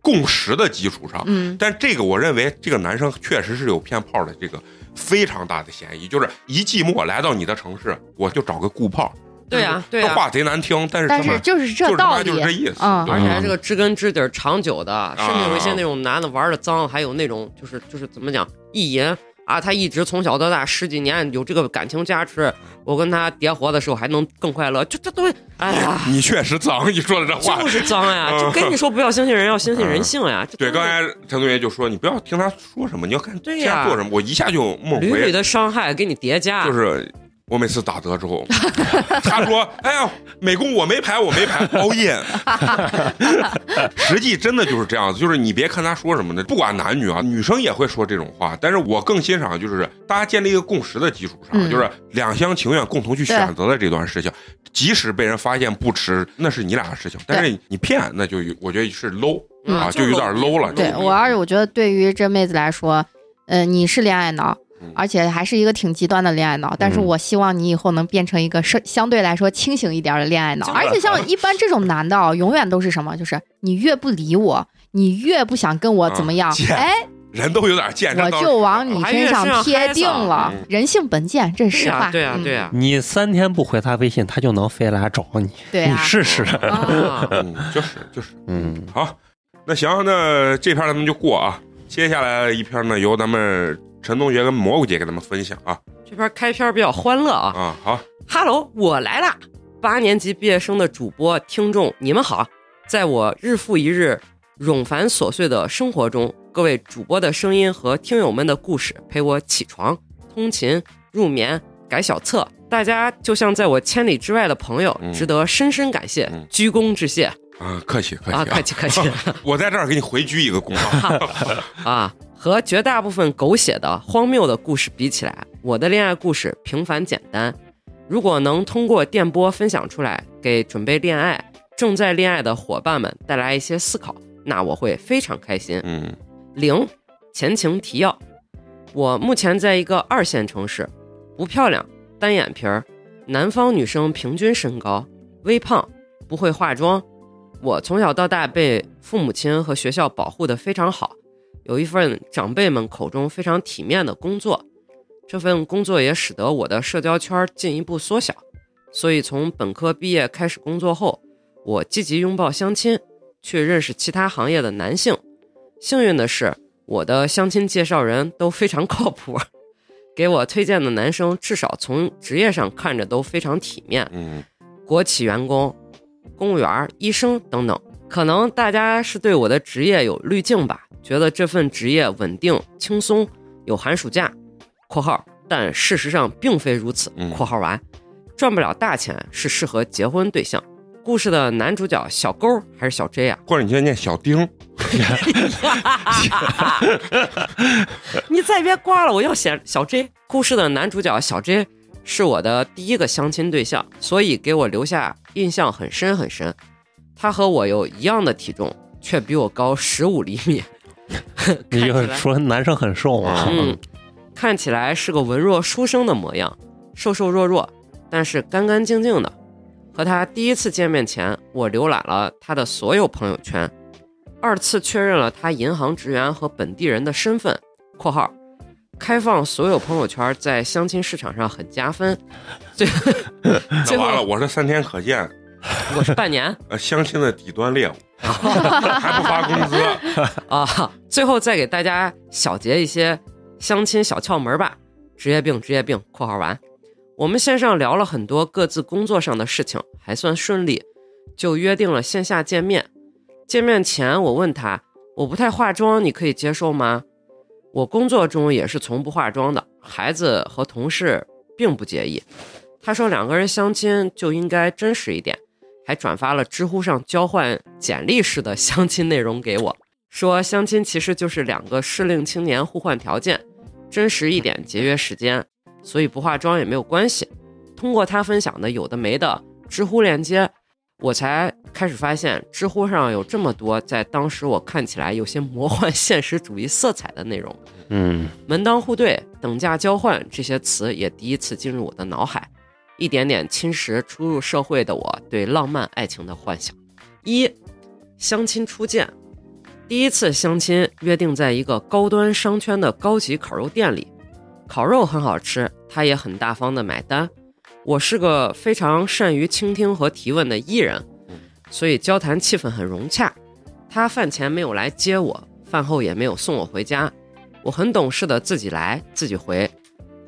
共识的基础上。嗯但这个我认为这个男生确实是有骗炮的这个非常大的嫌疑，就是一寂寞来到你的城市，我就找个顾炮。对呀对呀这话贼难听，但是但他妈是就是这道理，就是这意思。嗯而且还是个知根知底儿、长久的，甚至有一些啊那种男的玩的脏，还有那种就是就是怎么讲意淫啊，他一直从小到大十几年有这个感情加持，我跟他叠活的时候还能更快乐，就这都哎呀。你确实脏，你说的这话就。是脏呀！嗯就跟你说不要相信人，要相信人性呀！这对，刚才陈同学就说，你不要听他说什么，你要看对呀做什么。我一下就梦回，屡屡的伤害给你叠加，就是我每次打德之后，他说：“哎呀，美工我没排，我没排，熬夜。”实际真的就是这样子，就是你别看他说什么呢，不管男女啊，女生也会说这种话。但是我更欣赏就是大家建立一个共识的基础上，嗯就是两厢情愿共同去选择的这段事情，即使被人发现不迟，那是你俩的事情。但是你骗，那就有我觉得是 low 嗯啊，就有点 low 了。对我，而且我觉得对于这妹子来说，呃，你是恋爱脑嗯，而且还是一个挺极端的恋爱脑。但是嗯我希望你以后能变成一个是相对来说清醒一点的恋爱脑。而且像一般这种男的啊，永远都是什么？就是你越不理我，你越不想跟我怎么样啊，哎，人都有点贱，我就往你身上贴定了嗯。人性本贱，这是实话。嗯对啊对啊你三天不回他微信，他就能飞来找你，你对啊。试试。就是就是。嗯，好，那行，那这篇咱们就过啊。接下来一篇呢，由咱们陈同学跟蘑菇姐给咱们分享啊这边开篇比较欢乐啊。啊，好，Hello，我来啦！八年级毕业生的主播听众，你们好。在我日复一日冗繁琐碎的生活中，各位主播的声音和听友们的故事陪我起床、通勤、入眠、改小册。大家就像在我千里之外的朋友，嗯值得深深感谢，嗯鞠躬致谢啊，客气客气啊！客气客气。我在这儿给你回鞠一个躬啊。啊，和绝大部分狗血的荒谬的故事比起来，我的恋爱故事平凡简单。如果能通过电波分享出来，给准备恋爱、正在恋爱的伙伴们带来一些思考，那我会非常开心。嗯零前情提要：我目前在一个二线城市，不漂亮，单眼皮儿，南方女生平均身高，微胖，不会化妆。我从小到大被父母亲和学校保护的非常好，有一份长辈们口中非常体面的工作。这份工作也使得我的社交圈进一步缩小，所以从本科毕业开始工作后，我积极拥抱相亲，去认识其他行业的男性。幸运的是，我的相亲介绍人都非常靠谱，给我推荐的男生至少从职业上看着都非常体面，嗯国企员工、公务员、医生等等。可能大家是对我的职业有滤镜吧，觉得这份职业稳定、轻松，有寒暑假（括号），但事实上并非如此嗯（括号完）。赚不了大钱是适合结婚对象。故事的男主角小勾还是小 J 啊？或者你现在念小丁，你再别挂了，我要写小 J。故事的男主角小 J 是我的第一个相亲对象，所以给我留下印象很深很深。他和我有一样的体重，却比我高十五厘米。你就说男生很瘦啊。嗯，看起来是个文弱书生的模样，瘦瘦弱弱，但是干干净净的。和他第一次见面前，我浏览了他的所有朋友圈，二次确认了他银行职员和本地人的身份（括号开放所有朋友圈在相亲市场上很加分）。最 最那完了，后我这三天可见，我是半年 呃，相亲的底端猎物，还不发工资，啊，最后再给大家小结一些相亲小窍门吧。职业病，职业病（括号完）。我们线上聊了很多各自工作上的事情，还算顺利，就约定了线下见面。见面前，我问他：“我不太化妆，你可以接受吗？”我工作中也是从不化妆的，孩子和同事并不介意。他说两个人相亲就应该真实一点，还转发了知乎上交换简历式的相亲内容给我，说相亲其实就是两个适龄青年互换条件，真实一点，节约时间。所以不化妆也没有关系。通过他分享的有的没的知乎链接，我才开始发现知乎上有这么多在当时我看起来有些魔幻 现实主义色彩的内容。嗯，门当户对、等价交换这些词也第一次进入我的脑海，一点点侵蚀初入社会的我对浪漫爱情的幻想。一，相亲初见，第一次相亲约定在一个高端商圈的高级烤肉店里，烤肉很好吃，他也很大方的买单。我是个非常善于倾听和提问的艺人，所以交谈气氛很融洽。他饭前没有来接我，饭后也没有送我回家。我很懂事的自己来自己回，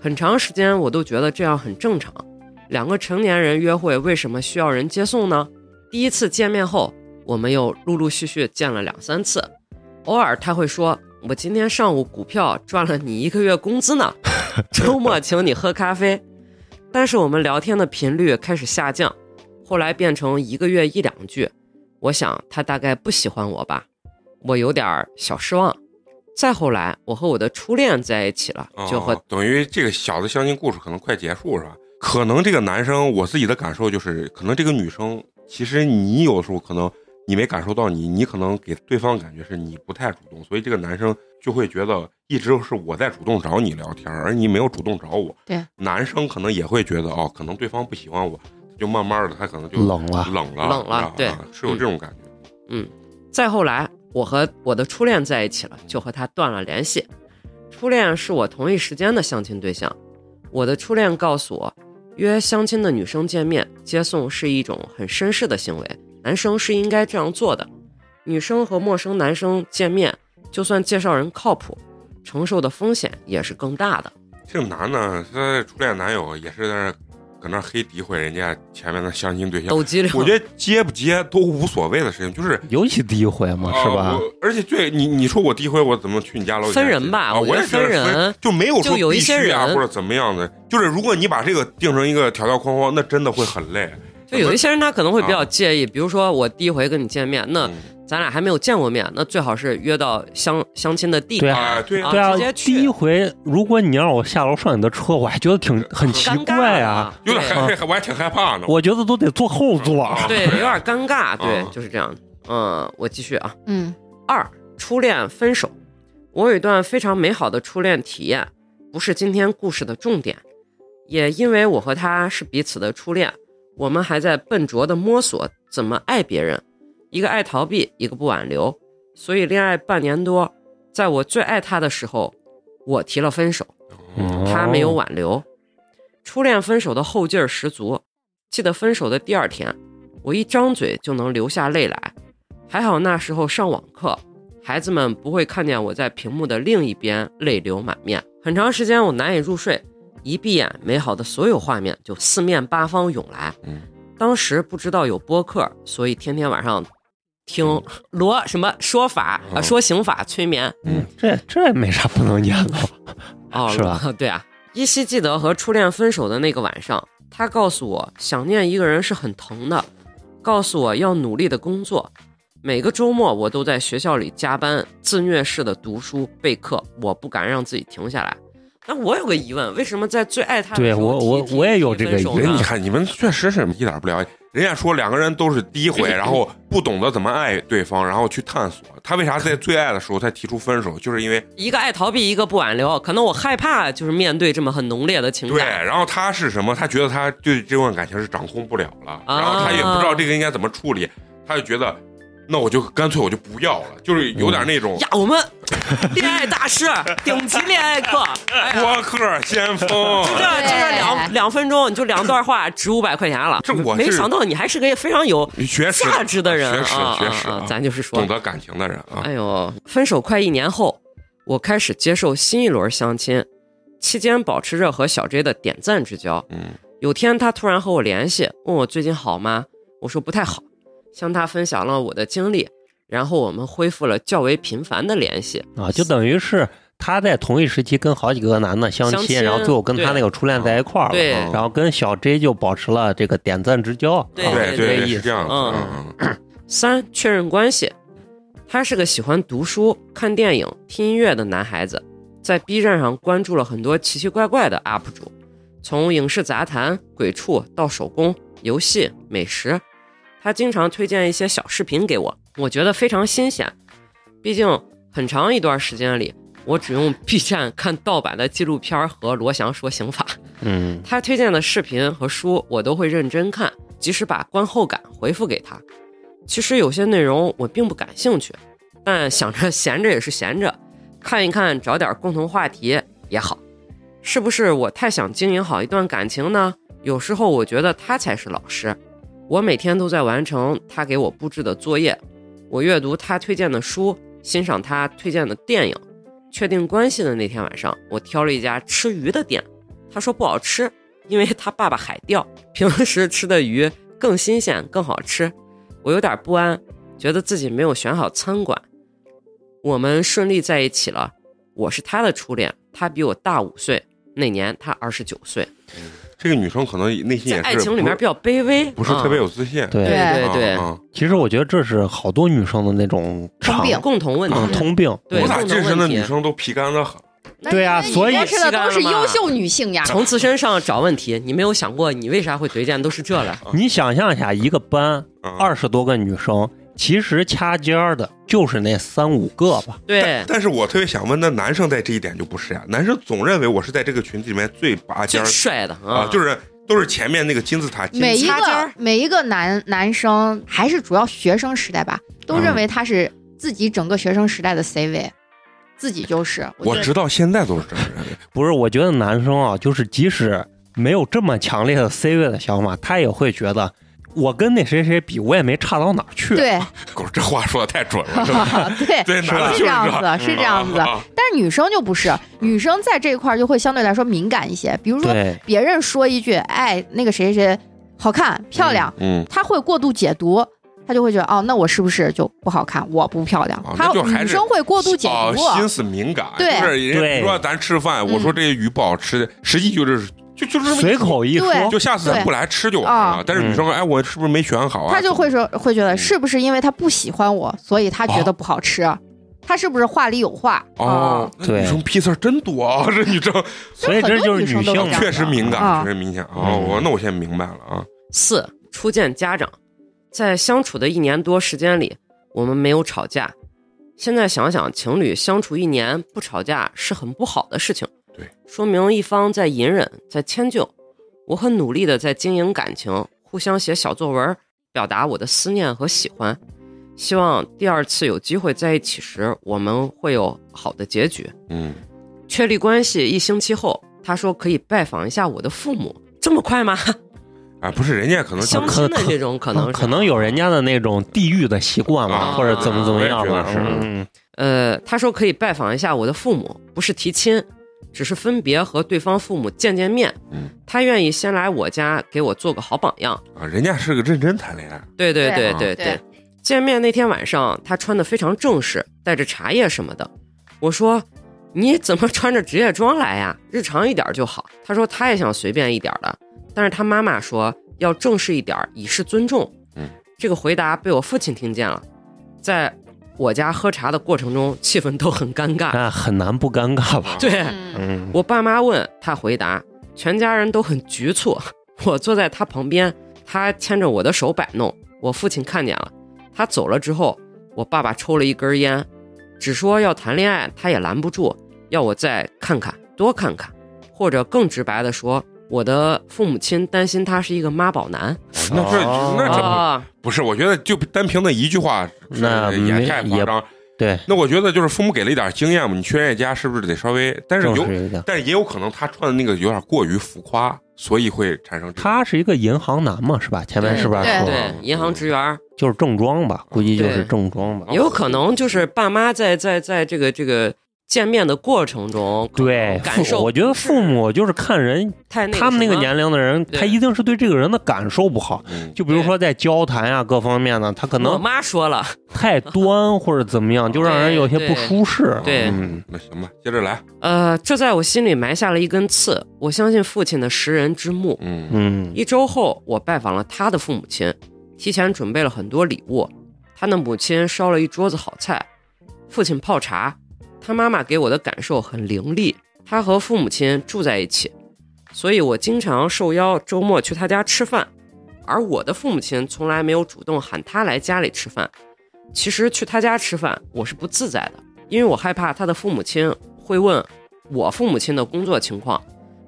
很长时间我都觉得这样很正常。两个成年人约会为什么需要人接送呢？第一次见面后，我们又陆陆续续见了两三次，偶尔他会说：“我今天上午股票赚了你一个月工资呢，周末请你喝咖啡。”但是我们聊天的频率开始下降，后来变成一个月一两句。我想他大概不喜欢我吧，我有点儿小失望。再后来，我和我的初恋在一起了，就和哦等于这个小的相亲故事可能快结束是吧？可能这个男生，我自己的感受就是，可能这个女生，其实你有时候可能你没感受到你，你可能给对方感觉是你不太主动，所以这个男生就会觉得一直是我在主动找你聊天，而你没有主动找我。对，男生可能也会觉得哦，可能对方不喜欢我，就慢慢的他可能就冷了冷了，冷了啊对是有这种感觉。嗯，再后来，我和我的初恋在一起了，就和他断了联系。初恋是我同一时间的相亲对象，我的初恋告诉我，约相亲的女生见面接送是一种很绅士的行为，男生是应该这样做的。女生和陌生男生见面，就算介绍人靠谱，承受的风险也是更大的。这男的，他初恋男友也是在搁那黑诋毁人家前面的相亲对象，抖机灵，我觉得接不接都无所谓的事情，就是尤其第一回嘛，是吧而且对你，你说我第一回我怎么去你家楼底下分人吧啊、我也觉得分人就没有说就有一必须些人啊或者怎么样的，就是如果你把这个定成一个条条框框，那真的会很累。就有一些人他可能会比较介意，比如说我第一回跟你见面，那嗯咱俩还没有见过面，那最好是约到相相亲的地方。对啊啊，对啊啊直接，去第一回如果你让我下楼上你的车，我还觉得挺很奇怪啊，有点对害，我还挺害怕呢。我觉得都得坐后座。对，有点尴尬，对啊，就是这样。嗯，我继续啊。嗯二，初恋分手。我有一段非常美好的初恋体验，不是今天故事的重点。也因为我和他是彼此的初恋，我们还在笨拙地摸索怎么爱别人，一个爱逃避，一个不挽留，所以恋爱半年多，在我最爱他的时候，我提了分手，嗯他没有挽留。初恋分手的后劲儿十足，记得分手的第二天，我一张嘴就能流下泪来。还好那时候上网课，孩子们不会看见我在屏幕的另一边泪流满面。很长时间我难以入睡，一闭眼，美好的所有画面就四面八方涌来。嗯，当时不知道有播客，所以天天晚上听罗什么说法啊、嗯说刑法催眠。嗯，这这没啥不能演的。哦，是吧？对啊，依稀记得和初恋分手的那个晚上，他告诉我，想念一个人是很疼的，告诉我要努力的工作。每个周末我都在学校里加班，自虐式的读书备课，我不敢让自己停下来。那我有个疑问，为什么在最爱他的时候对我我我也有这个疑问分手呢人你看你们确实是一点不了解。人家说两个人都是第一回，然后不懂得怎么爱对方，然后去探索。他为啥在最爱的时候才提出分手？就是因为一个爱逃避，一个不挽留，可能我害怕就是面对这么很浓烈的情对，感。然后他是什么？他觉得他对这段感情是掌控不了了，啊然后他也不知道这个应该怎么处理，他就觉得，那我就干脆我就不要了，就是有点那种呀，我们恋爱大师，顶级恋爱课，播客先锋。就这就这两两分钟，你就两段话，值五百块钱了。这我没想到你还是个非常有学识价值的人，学识啊学识啊啊咱就是说懂，得感情的人啊。哎呦，分手快一年后，我开始接受新一轮相亲，期间保持着和小 J 的点赞之交。嗯，有天他突然和我联系，问我最近好吗？我说不太好，向他分享了我的经历，然后我们恢复了较为频繁的联系。啊，就等于是他在同一时期跟好几个男的相亲，相亲然后最后跟他那个初恋在一块儿了，对然后跟小 J 就保持了这个点赞之交，对啊对对是这样子。嗯嗯嗯 三、确认关系。他是个喜欢读书、看电影、听音乐的男孩子，在 B 站上关注了很多奇奇怪怪的 UP 主，从影视杂谈、鬼畜到手工、游戏、美食，他经常推荐一些小视频给我，我觉得非常新鲜。毕竟很长一段时间里，我只用 B 站看盗版的纪录片儿和罗翔说刑法。嗯，他推荐的视频和书，我都会认真看，及时把观后感回复给他。其实有些内容我并不感兴趣，但想着闲着也是闲着，看一看，找点共同话题也好。是不是我太想经营好一段感情呢？有时候我觉得他才是老师。我每天都在完成他给我布置的作业，我阅读他推荐的书，欣赏他推荐的电影。确定关系的那天晚上，我挑了一家吃鱼的店，他说不好吃，因为他爸爸海钓，平时吃的鱼更新鲜更好吃。我有点不安，觉得自己没有选好餐馆。我们顺利在一起了，我是他的初恋，他比我大五岁，那年他二十九岁，这个女生可能内心也是在爱情里面比较卑微，不是特别嗯有自信。对对对其实我觉得这是好多女生的那种通病共同问题。嗯通病。对我咋共同认识的女生都皮干的很？对啊因为你所以认识的都是优秀女性呀。从自身上找问题，你没有想过你为啥会推荐都是这了？你想象一下，一个班嗯二十多个女生，其实掐尖儿的就是那三五个吧。对，但是我特别想问，那男生在这一点就不是呀？男生总认为我是在这个群体里面最拔尖最儿帅的啊，就是都是前面那个金字塔每一个每一个男男生，还是主要学生时代吧，都认为他是自己整个学生时代的 C 位，自己就是。我直到现在都是这么认为。不是，我觉得男生啊，就是即使没有这么强烈的 C 位的想法，他也会觉得我跟那谁谁比，我也没差到哪儿去。对，狗，这话说的太准了，是吧？对，对，是这样子，是这样子。啊但是女生就不是，女生在这一块儿就会相对来说敏感一些。比如说别人说一句，哎，那个谁谁谁好看漂亮，嗯，她会过度解读。她就会觉得哦，那我是不是就不好看？我不漂亮。哦她那就还是女生会过度解哦，读，心思敏感，对就比如说咱吃饭，我说这些鱼不好吃，实际就是就就这么随口一说，就下次咱不来吃就完啊了。但是女生说，哎，我是不是没选好啊？她就会说，会觉得嗯是不是因为她不喜欢我，所以她觉得不好吃？她是不是话里有话？哦对女生屁事儿真多啊！这女生 所以这就是女性确实敏感，啊确实明显哦。嗯我那我现在明白了啊。四初见家长，在相处的一年多时间里，我们没有吵架。现在想想，情侣相处一年不吵架是很不好的事情。对，说明一方在隐忍，在迁就。我很努力的在经营感情，互相写小作文，表达我的思念和喜欢。希望第二次有机会在一起时，我们会有好的结局。嗯，确立关系一星期后，他说可以拜访一下我的父母。这么快吗？啊，不是，人家可能相亲的这种可能可能有人家的那种地域的习惯嘛，啊或者怎么怎么样嘛我也觉得。是嗯，呃，他说可以拜访一下我的父母，不是提亲，只是分别和对方父母见见面。嗯，他愿意先来我家给我做个好榜样。啊，人家是个认真谈恋爱。对对对对对对见面那天晚上，他穿的非常正式，带着茶叶什么的。我说：“你怎么穿着职业装来呀？日常一点就好。”他说他也想随便一点的，但是他妈妈说要正式一点，以示尊重。嗯，这个回答被我父亲听见了，在我家喝茶的过程中，气氛都很尴尬。那很难不尴尬吧？对，嗯，嗯，我爸妈问他回答，全家人都很局促。我坐在他旁边，他牵着我的手摆弄。我父亲看见了，他走了之后，我爸爸抽了一根烟，只说要谈恋爱，他也拦不住，要我再看看，多看看，或者更直白的说，我的父母亲担心他是一个妈宝男那这哦那这不啊。不是，我觉得就单凭那一句话，那是也太夸张。对，那我觉得就是父母给了一点经验嘛，你去人家家是不是得稍微？但是有。但是也有可能他穿的那个有点过于浮夸，所以会产生。他是一个银行男嘛，是吧？前面是不是对说对，银行职员就是正装吧？估计就是正装吧也。有可能就是爸妈在在在这个这个见面的过程中，对，感受我觉得父母就是看人，太那他们那个年龄的人，他一定是对这个人的感受不好。嗯，就比如说在交谈啊各方面呢，他可能我妈说了，太端 或者怎么样，就让人有些不舒适。对嗯，那行吧，接着来。呃，这在我心里埋下了一根刺。我相信父亲的识人之目。嗯嗯，一周后，我拜访了他的父母亲，提前准备了很多礼物。他的母亲烧了一桌子好菜，父亲泡茶。他妈妈给我的感受很凌厉。他和父母亲住在一起，所以我经常受邀周末去他家吃饭，而我的父母亲从来没有主动喊他来家里吃饭。其实去他家吃饭，我是不自在的，因为我害怕他的父母亲会问我父母亲的工作情况，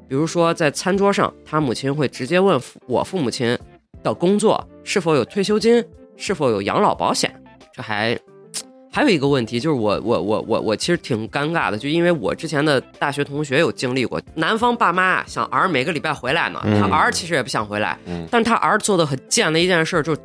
比如说在餐桌上，他母亲会直接问我父母亲的工作是否有退休金，是否有养老保险。这还还有一个问题就是我我我我我其实挺尴尬的，就因为我之前的大学同学有经历过，男方爸妈想儿每个礼拜回来呢，嗯。他儿其实也不想回来，嗯。但是他儿做的很贱的一件事就是。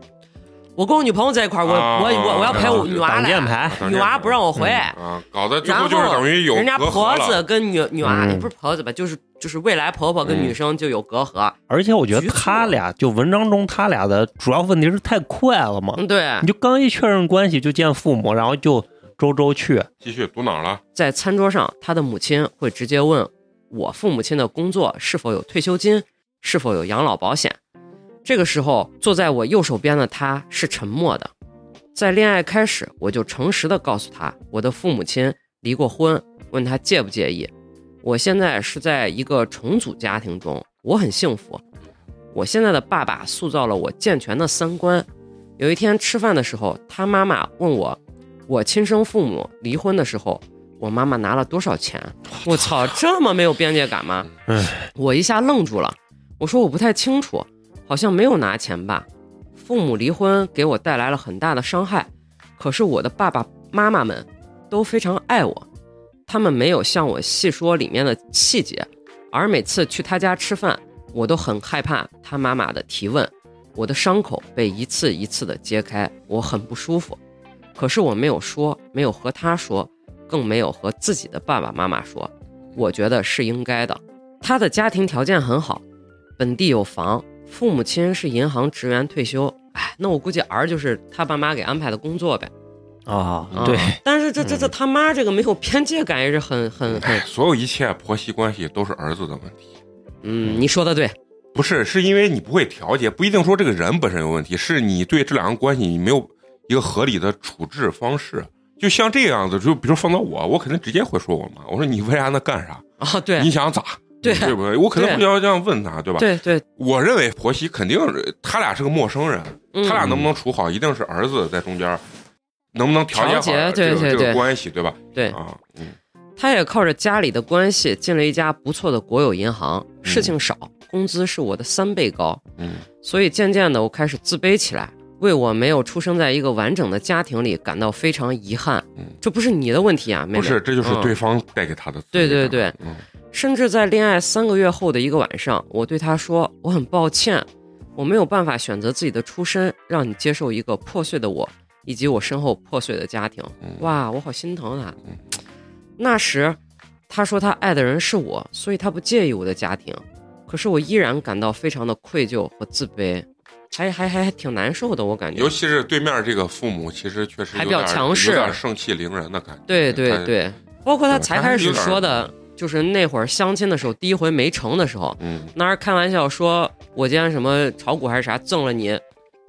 我跟我女朋友在一块儿，我、啊我我我要陪我女娃来，女娃不让我回，啊，搞得最然后后就是等于有人家隔阂婆子了。跟女女娃、嗯。也不是婆子吧，就是就是未来婆婆跟嗯女生就有隔阂。而且我觉得他俩就文章中他俩的主要问题是太快了嘛，嗯，对，你就刚一确认关系就见父母，然后就周周去，继续读哪儿了？在餐桌上，他的母亲会直接问我父母亲的工作是否有退休金，是否有养老保险。这个时候，坐在我右手边的他是沉默的。在恋爱开始，我就诚实的告诉他，我的父母亲离过婚，问他介不介意。我现在是在一个重组家庭中，我很幸福。我现在的爸爸塑造了我健全的三观。有一天吃饭的时候，他妈妈问我，我亲生父母离婚的时候，我妈妈拿了多少钱？我操，这么没有边界感吗？唉我一下愣住了，我说我不太清楚，好像没有拿钱吧。父母离婚给我带来了很大的伤害，可是我的爸爸妈妈们都非常爱我，他们没有向我细说里面的细节，而每次去他家吃饭，我都很害怕他妈妈的提问，我的伤口被一次一次的揭开，我很不舒服。可是我没有说，没有和他说，更没有和自己的爸爸妈妈说，我觉得是应该的。他的家庭条件很好，本地有房，父母亲是银行职员退休。哎，那我估计儿就是他爸妈给安排的工作呗。啊，啊。对，但是这这这他妈这个没有边界感也是很很哎，很，所有一切婆媳关系都是儿子的问题，嗯，你说的对，不是是因为你不会调节，不一定说这个人本身有问题，是你对这两个关系你没有一个合理的处置方式。就像这样子，就比如放到我，我肯定直接会说我妈，我说你为啥那 干啥？啊，对。你想咋？对。对不对？我肯定对会要这样问他，对。吧？对对，我认为婆媳肯定他俩是个陌生人，嗯。他俩能不能处好，一定是儿子在中间，能不能调节对对这个这个对。关系，对吧？对。啊，嗯。他也靠着家里的关系进了一家不错的国有银行，事情少，工资是我的三倍高，嗯。所以渐渐的我开始自卑起来，为我没有出生在一个完整的家庭里感到非常遗憾。嗯，这不是你的问题啊，妹妹。不是，这就是嗯。对方带给他的。对对对，嗯。甚至在恋爱三个月后的一个晚上，我对他说：“我很抱歉，我没有办法选择自己的出身，让你接受一个破碎的我，以及我身后破碎的家庭。嗯”哇，我好心疼他嗯。那时，他说他爱的人是我，所以他不介意我的家庭。可是我依然感到非常的愧疚和自卑，还还还还挺难受的，我感觉尤。其是对面这个父母，其实确实还比较有点强势有点盛气凌人的感觉。对对，对，包括他才开始说的，就是那会儿相亲的时候，第一回没成的时候，嗯，那儿开玩笑说，我今天什么炒股还是啥，赠了你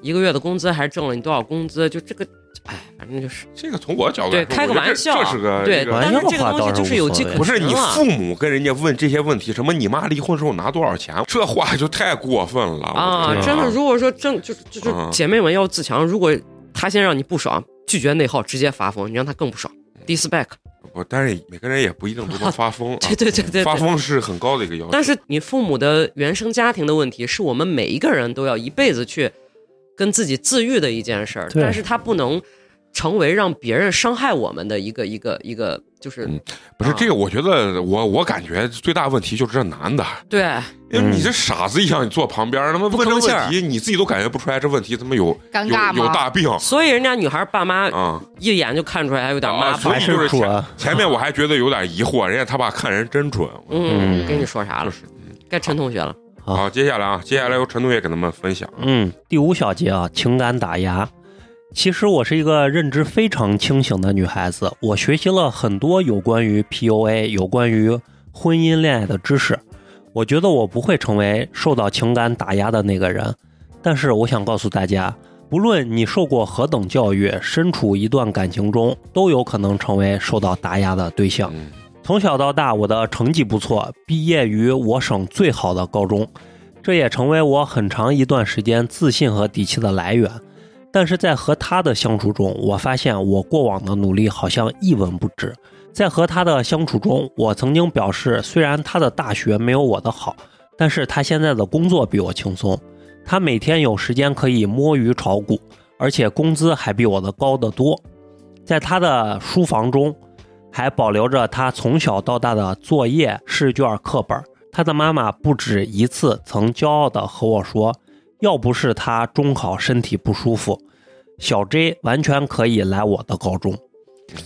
一个月的工资，还是挣了你多少工资？就这个，哎，反正就是这个从我角度对，开个玩笑，这这是个对，但是这个东西就是有迹可循不是你父母跟人家问这些问题，什么你妈离婚时候拿多少钱，这话就太过分了啊真的，如果说真就就就嗯姐妹们要自强，如果他先让你不爽，拒绝内耗，直接发疯，你让他更不爽，disback。不，但是每个人也不一定都能发疯啊。对对对对发。疯是很高的一个要求。但是你父母的原生家庭的问题，是我们每一个人都要一辈子去跟自己自愈的一件事儿，但是它不能成为让别人伤害我们的一个一个一个，就是、嗯不是啊这个，我觉得我我感觉最大问题就是这男的，对因为你这傻子一样，你坐旁边，他妈不问这问题，你自己都感觉不出来这问题他妈有有有尴尬吗？大病所以人家女孩爸妈啊！一眼就看出来还有点妈宝啊所以。就是前面我还觉得有点疑惑，人家他爸看人真准。嗯，嗯跟你说啥了？该陈同学了。好好，接下来啊，接下来由陈同学给他们分享。嗯，第五小节啊，情感打压。其实我是一个认知非常清醒的女孩子，我学习了很多有关于 PUA、有关于婚姻恋爱的知识。我觉得我不会成为受到情感打压的那个人，但是我想告诉大家，不论你受过何等教育，身处一段感情中，都有可能成为受到打压的对象。嗯从小到大，我的成绩不错，毕业于我省最好的高中，这也成为我很长一段时间自信和底气的来源。但是在和他的相处中，我发现我过往的努力好像一文不值。在和他的相处中，我曾经表示，虽然他的大学没有我的好，但是他现在的工作比我轻松，他每天有时间可以摸鱼炒股，而且工资还比我的高得多。在他的书房中，还保留着他从小到大的作业、试卷、课本。他的妈妈不止一次曾骄傲地和我说：“要不是他中考身体不舒服，小 J 完全可以来我的高中。”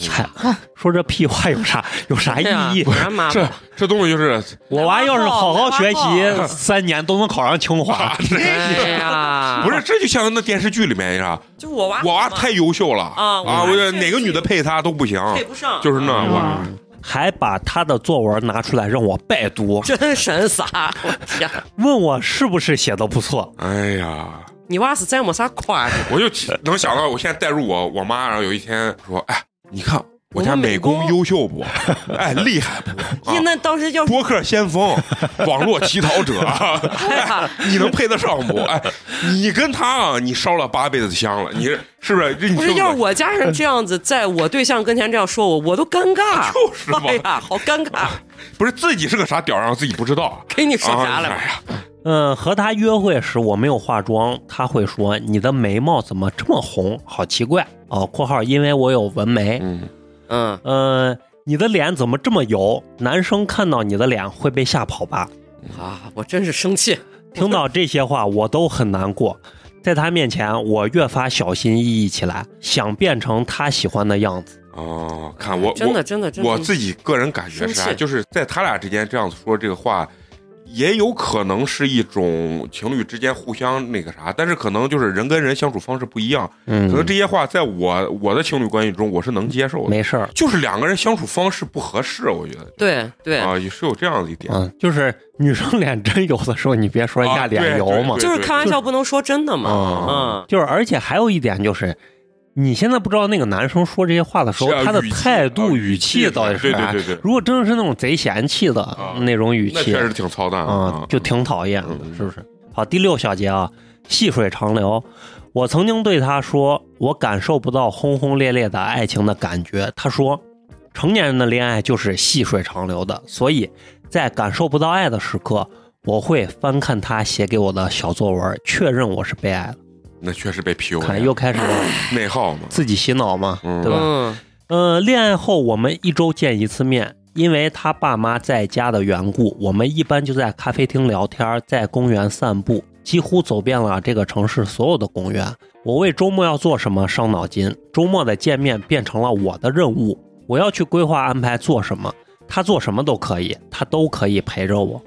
嗨，说这屁话有啥有啥意义？这，这东西就是 我娃要是好好学习，三年都能考上清华。哎呀，不是，这就像那电视剧里面一样，就我娃，我娃太优秀了啊啊！我觉得哪个女的配他都不行，配不上，就是那嗯我还把他的作文拿出来让我拜读，真神撒！我天，问我是不是写的不错。哎呀，你娃是真没啥夸的，我就能想到，我现在代入我我妈，然后有一天说，哎，你看我家美美工工优秀不？哎，厉害不？啊那当时叫播客先锋，网络乞讨者，哎，你能配得上不？哎，你跟他啊，你烧了八辈子香了，你是不是？你不是，要是我家人这样子，在我对象跟前这样说我，我都尴尬。就是嘛哎呀，好尴尬！不是自己是个啥屌样，自己不知道。给你说啥了啊？哎呀，嗯，和他约会时我没有化妆，他会说你的眉毛怎么这么红，好奇怪哦。（括号因为我有纹眉。嗯，嗯，）呃，你的脸怎么这么油？男生看到你的脸会被吓跑吧？啊，我真是生气。听到这些话，我都很难过。在他面前，我越发小心翼翼起来，想变成他喜欢的样子。哦，看我真的真的真的我自己个人感觉是啥？就是在他俩之间这样说这个话，也有可能是一种情侣之间互相那个啥，但是可能就是人跟人相处方式不一样，嗯可能这些话在我我的情侣关系中我是能接受的，没事儿。就是两个人相处方式不合适，我觉得对对，啊也是有这样的一点。嗯，就是女生脸真油的时候，你别说人家啊脸油嘛。对就是开玩笑，不能说真的嘛。嗯嗯，就是，而且还有一点就是，你现在不知道那个男生说这些话的时候，啊他的态度、啊语语气气到底是啥？对对对对如果真的是那种贼嫌弃的啊那种语气，那确实挺操蛋啊啊，，就挺讨厌的嗯，是不是？好，第六小节啊，细水长流。我曾经对他说，我感受不到轰轰烈烈的爱情的感觉。他说，成年人的恋爱就是细水长流的，所以在感受不到爱的时刻，我会翻看他写给我的小作文，确认我是被爱了。那确实被 PUA，看又开始 内耗嘛。自己洗脑嘛，嗯对吧？嗯，呃，恋爱后我们一周见一次面，因为他爸妈在家的缘故，我们一般就在咖啡厅聊天，在公园散步，几乎走遍了这个城市所有的公园。我为周末要做什么伤脑筋，周末的见面变成了我的任务，我要去规划安排做什么，他做什么都可以，他都可以陪着我。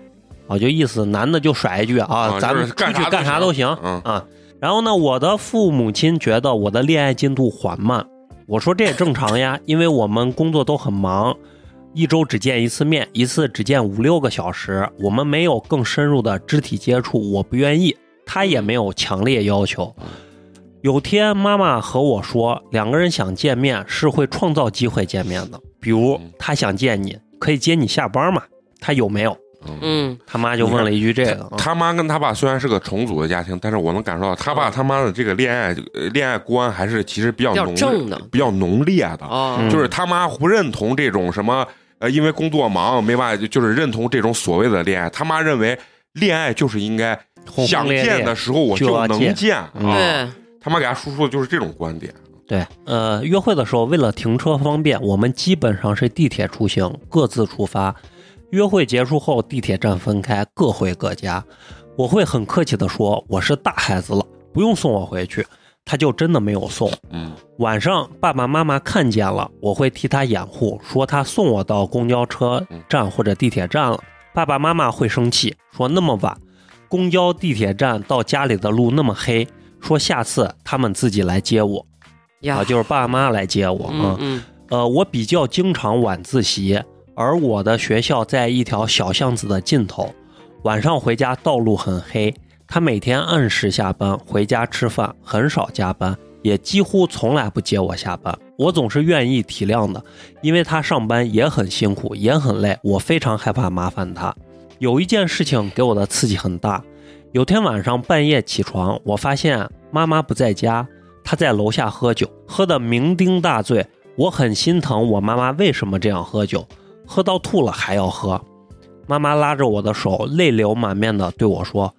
啊，就意思男的就甩一句啊，啊咱们就是干啥都出去干啥都行行嗯啊。然后呢，我的父母亲觉得我的恋爱进度缓慢，我说这也正常呀，因为我们工作都很忙，一周只见一次面，一次只见五六个小时，我们没有更深入的肢体接触，我不愿意，他也没有强烈要求。有天妈妈和我说，两个人想见面是会创造机会见面的，比如他想见你，可以接你下班嘛？他有没有？嗯，他妈就问了一句这个，啊他妈跟他爸虽然是个重组的家庭，但是我能感受到他爸嗯他妈的这个恋爱呃恋爱观还是其实比较比较浓正的比较浓烈的。哦，嗯就是他妈不认同这种什么呃，因为工作忙没办法，就是认同这种所谓的恋爱。他妈认为恋爱就是应该想见的时候我就能见见啊。嗯对，他妈给他输出的就是这种观点。对，呃，约会的时候为了停车方便，我们基本上是地铁出行，各自出发。约会结束后，地铁站分开，各回各家。我会很客气地说：“我是大孩子了，不用送我回去。”他就真的没有送。嗯晚上爸爸妈妈看见了，我会替他掩护，说他送我到公交车站或者地铁站了。爸爸妈妈会生气，说那么晚，公交、地铁站到家里的路那么黑，说下次他们自己来接我。呀啊，，就是爸妈来接我啊。嗯嗯呃，我比较经常晚自习，而我的学校在一条小巷子的尽头，晚上回家道路很黑。他每天按时下班，回家吃饭，很少加班，也几乎从来不接我下班。我总是愿意体谅的，因为他上班也很辛苦，也很累，我非常害怕麻烦他。有一件事情给我的刺激很大，有天晚上半夜起床，我发现妈妈不在家，她在楼下喝酒，喝得酩酊大醉。我很心疼我妈妈为什么这样喝酒，喝到吐了还要喝。妈妈拉着我的手，泪流满面的对我说：“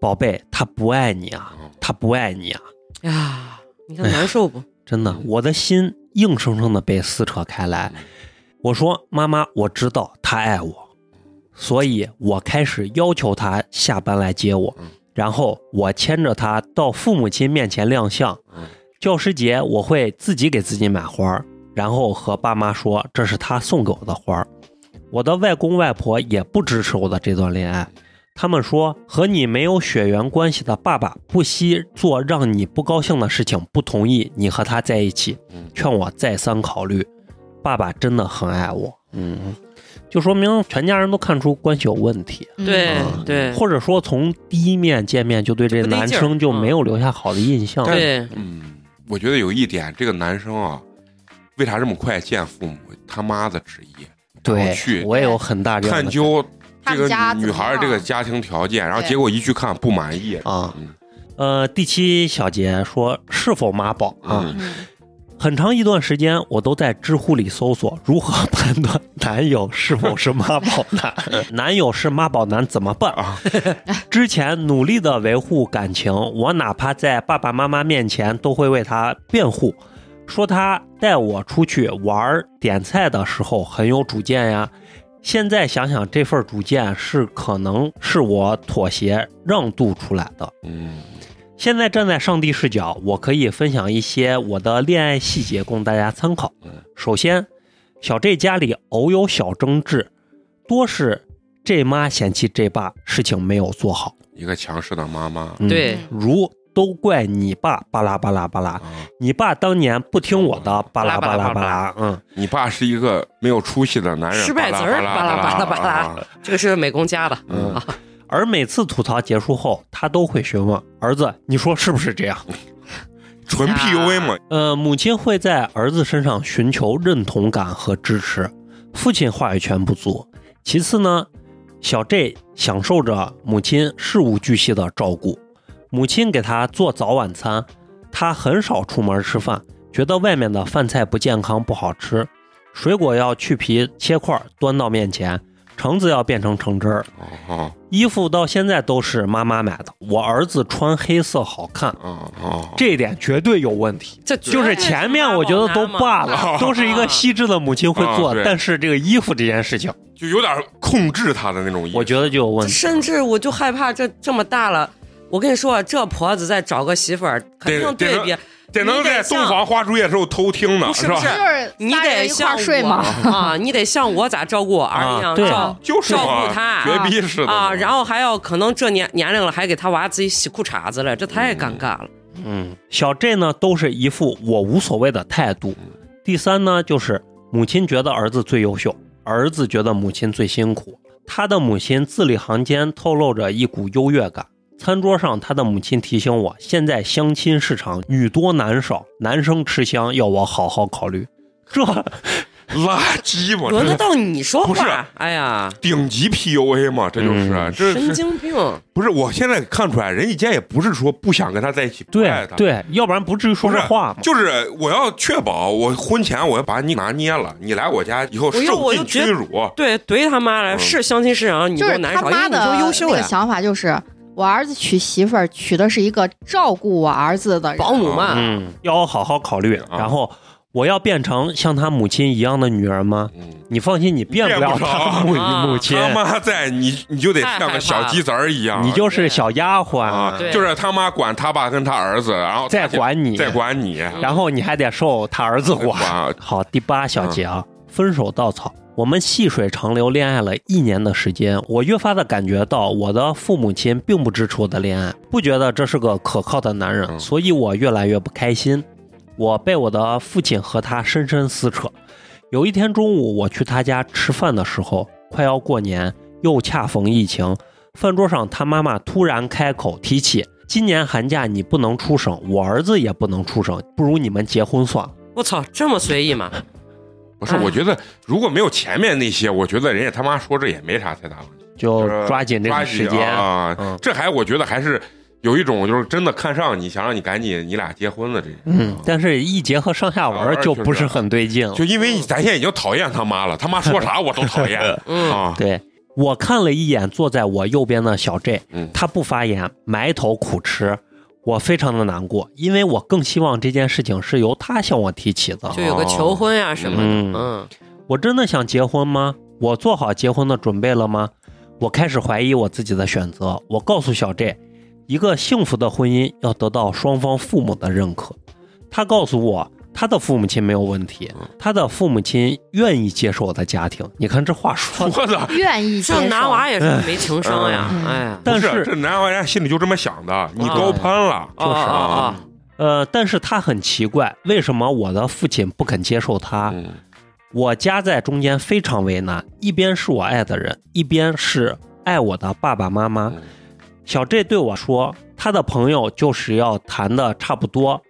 宝贝，他不爱你啊，他不爱你啊。呀，你看难受不？”真的，我的心硬生生的被撕扯开来。我说：“妈妈，我知道他爱我，所以我开始要求他下班来接我，然后我牵着他到父母亲面前亮相。教师节我会自己给自己买花儿，然后和爸妈说这是他送给我的花儿。我的外公外婆也不支持我的这段恋爱，他们说和你没有血缘关系的爸爸不惜做让你不高兴的事情，不同意你和他在一起，劝我再三考虑。爸爸真的很爱我，嗯，就说明全家人都看出关系有问题，嗯。对嗯对。或者说从第一面见面就对这男不得劲儿。生就没有留下好的印象。对，嗯，我觉得有一点，这个男生啊，为啥这么快见父母？他妈的旨意，然对后去我也有很大探究这个家女孩儿这个家庭条件，然后结果一去看不满意啊。嗯。呃，第七小节说是否妈宝啊？很长一段时间，我都在知乎里搜索如何判断男友是否是妈宝男，男友是妈宝男怎么办？啊，之前努力的维护感情，我哪怕在爸爸妈妈面前都会为他辩护，说他带我出去玩儿点菜的时候很有主见呀。现在想想，这份主见是可能是我妥协让渡出来的。嗯现在站在上帝视角，我可以分享一些我的恋爱细节供大家参考嗯。首先，小 J 家里偶有小争执，多是 J 妈嫌弃 J 爸事情没有做好，一个强势的妈妈嗯对如都怪你爸巴拉巴拉巴拉，啊，你爸当年不听我的巴拉巴拉巴巴拉，嗯，你爸是一个没有出息的男人，失败子儿巴巴拉。巴拉巴拉啊。这个是美工家的，嗯。而每次吐槽结束后，他都会询问儿子：“你说是不是这样？” 纯 PUA 嘛，呃，母亲会在儿子身上寻求认同感和支持，父亲话语权不足。其次呢，小 J 享受着母亲事无巨细的照顾，母亲给他做早晚餐，他很少出门吃饭，觉得外面的饭菜不健康不好吃，水果要去皮切块端到面前，橙子要变成橙汁儿，哦。衣服到现在都是妈妈买的，我儿子穿黑色好看。哦哦，这一点绝对有问题，这就是前面我觉得都罢了，啊都是一个细致的母亲会做但是这个衣服这件事情，就有点控制他的那种意思。我觉得就有问题。甚至我就害怕这这么大了，我跟你说，这婆子再找个媳妇儿，肯定对比得能在洞房花烛夜时候偷听呢，不是不是就是你得像睡嘛，我啊，你得像我咋照顾我儿一样照照就是嘛顾他绝逼是的啊，然后还要可能这年年龄了，还给他娃自己洗裤衩子了，这太尴尬了。嗯，小 J 呢都是一副我无所谓的态度。第三呢，就是母亲觉得儿子最优秀，儿子觉得母亲最辛苦。他的母亲字里行间透露着一股优越感。餐桌上，他的母亲提醒我，现在相亲市场女多男少，男生吃香，要我好好考虑。这垃圾嘛，轮得到你说话不是话？哎呀，顶级 PUA 嘛，这就是嗯这是神经病！不是？我现在看出来，人家家也不是说不想跟他在一起，不爱他，对对，要不然不至于说这话嘛。就是我要确保我婚前我要把你拿捏了，你来我家以后受尽屈辱。对，怼他妈了，嗯是相亲市场女就是多男少，因为他妈的你就优秀呀，想法就是，我儿子娶媳妇儿娶的是一个照顾我儿子的保姆嘛。嗯，要我好好考虑。啊。然后我要变成像他母亲一样的女儿吗？嗯，你放心，你变不了他母啊母亲，他妈在你你就得像个小鸡子儿一样，你就是小丫鬟，啊，就是他妈管他爸跟他儿子，然后再管你，再管你，然后你还得受他儿子管。管。好，第八小节啊，分手稻草。我们细水长流恋爱了一年的时间，我越发的感觉到我的父母亲并不支持我的恋爱，不觉得这是个可靠的男人，嗯所以我越来越不开心。我被我的父亲和他深深撕扯。有一天中午，我去他家吃饭的时候，快要过年，又恰逢疫情，饭桌上他妈妈突然开口提起，今年寒假你不能出省，我儿子也不能出省，不如你们结婚算了。我操，这么随意吗？不是，哎我觉得如果没有前面那些，我觉得人家他妈说这也没啥太大问题，就就是抓紧这个时间。啊嗯，这还我觉得还是有一种就是真的看上你，想让你赶紧你俩结婚的这种。嗯，但是一结合上下文就不是很对劲了。就因为咱现在已经讨厌他妈了，他妈说啥我都讨厌 嗯，啊。对我看了一眼坐在我右边的小 J，嗯他不发言，埋头苦吃，我非常的难过，因为我更希望这件事情是由他向我提起的。就有个求婚呀什么的，嗯嗯，我真的想结婚吗？我做好结婚的准备了吗？我开始怀疑我自己的选择。我告诉小 J，一个幸福的婚姻要得到双方父母的认可。他告诉我，他的父母亲没有问题，他的父母亲愿意接受我的家庭。你看这话说的！愿意接受。这男娃也是没情商呀，嗯哎呀，但是这男娃人家心里就这么想的，你高攀了，就是啊！呃，但是他很奇怪，为什么我的父亲不肯接受他？嗯我夹在中间非常为难，一边是我爱的人，一边是爱我的爸爸妈妈。嗯小 J 对我说，他的朋友就是要谈的差不多，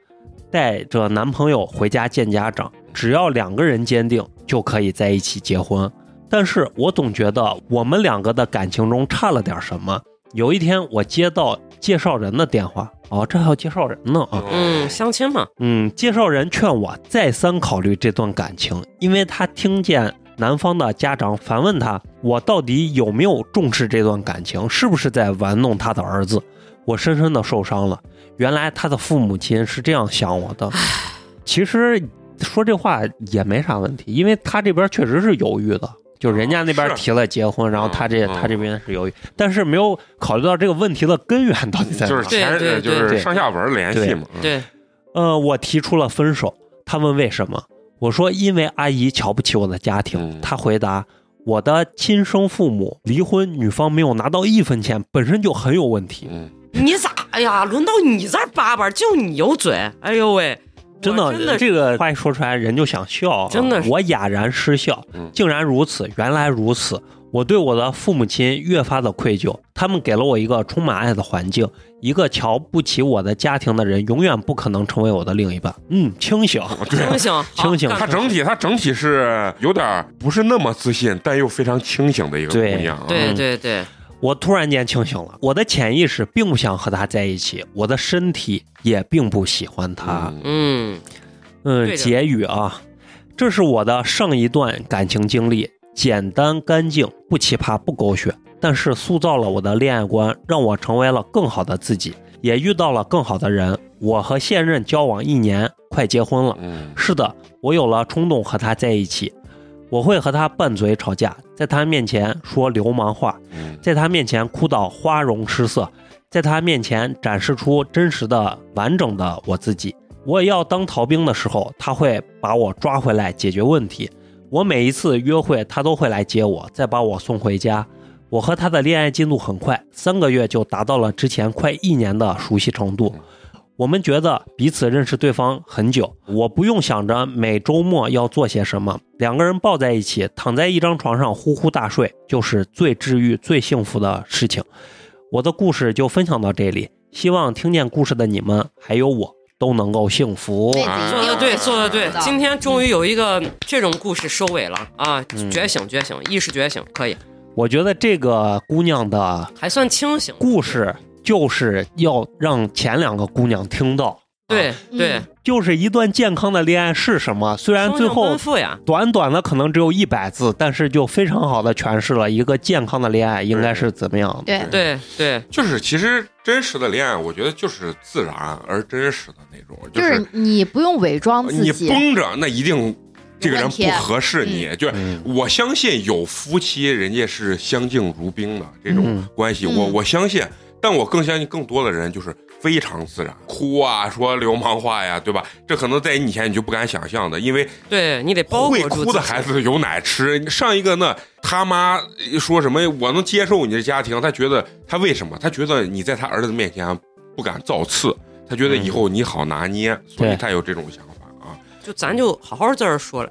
带着男朋友回家见家长，只要两个人坚定，就可以在一起结婚。但是我总觉得我们两个的感情中差了点什么。有一天，我接到介绍人的电话，哦，这还有介绍人呢啊！嗯，相亲嘛，嗯，介绍人劝我再三考虑这段感情，因为他听见男方的家长反问他，我到底有没有重视这段感情，是不是在玩弄他的儿子？我深深的受伤了。原来他的父母亲是这样想我的。其实说这话也没啥问题，因为他这边确实是犹豫的，就人家那边提了结婚，然后他这嗯他这边是犹豫，但是没有考虑到这个问题的根源到底在哪。就是前对对就是对上下文联系嘛。嗯对，呃，我提出了分手，他问为什么，我说因为阿姨瞧不起我的家庭。嗯他回答，我的亲生父母离婚，女方没有拿到一分钱，本身就很有问题。嗯，你咋？哎呀，轮到你这儿叭叭，就你有嘴，哎呦喂，真的，真的这个话一说出来，人就想笑啊。真的是我哑然失笑嗯，竟然如此，原来如此。我对我的父母亲越发的愧疚，他们给了我一个充满爱的环境，一个瞧不起我的家庭的人，永远不可能成为我的另一半。嗯，清醒。清醒，清醒干他整体他整体是有点不是那么自信，但又非常清醒的一个姑娘啊。对对对，我突然间清醒了，我的潜意识并不想和他在一起，我的身体也并不喜欢他。嗯嗯，结语啊，这是我的上一段感情经历，简单干净，不奇葩，不狗血，但是塑造了我的恋爱观，让我成为了更好的自己，也遇到了更好的人。我和现任交往一年，快结婚了。嗯是的，我有了冲动和他在一起，我会和他拌嘴吵架，在他面前说流氓话，嗯在他面前哭到花容失色，在他面前展示出真实的、完整的我自己。我也要当逃兵的时候，他会把我抓回来解决问题。我每一次约会，他都会来接我，再把我送回家。我和他的恋爱进度很快，三个月就达到了之前快一年的熟悉程度。我们觉得彼此认识对方很久，我不用想着每周末要做些什么，两个人抱在一起，躺在一张床上呼呼大睡，就是最治愈、最幸福的事情。我的故事就分享到这里，希望听见故事的你们还有我都能够幸福。做的对，做的对。今天终于有一个这种故事收尾了啊！嗯觉醒，觉醒，意识觉醒，可以，我觉得这个姑娘的还算清醒。故事就是要让前两个姑娘听到，对对，嗯。就是一段健康的恋爱是什么。虽然最后奔赴呀，短短的可能只有一百字，但是就非常好的诠释了一个健康的恋爱应该是怎么样的。对。对对，就是其实真实的恋爱，我觉得就是自然而真实的那种，就是是你不用伪装自你己，绷着，那一定这个人不合适你。就是嗯。我相信有夫妻，人家是相敬如宾的这种嗯。关系，嗯。我我相信，但我更相信更多的人就是非常自然，哭啊，说流氓话呀，对吧？这可能在你以前你就不敢想象的，因为对你得包会裹住自己哭的孩子有奶吃。上一个那他妈说什么我能接受你的家庭，他觉得他为什么？他觉得你在他儿子面前不敢造次，他觉得以后你好拿捏，所以他有这种想法啊。就咱就好好在这说了。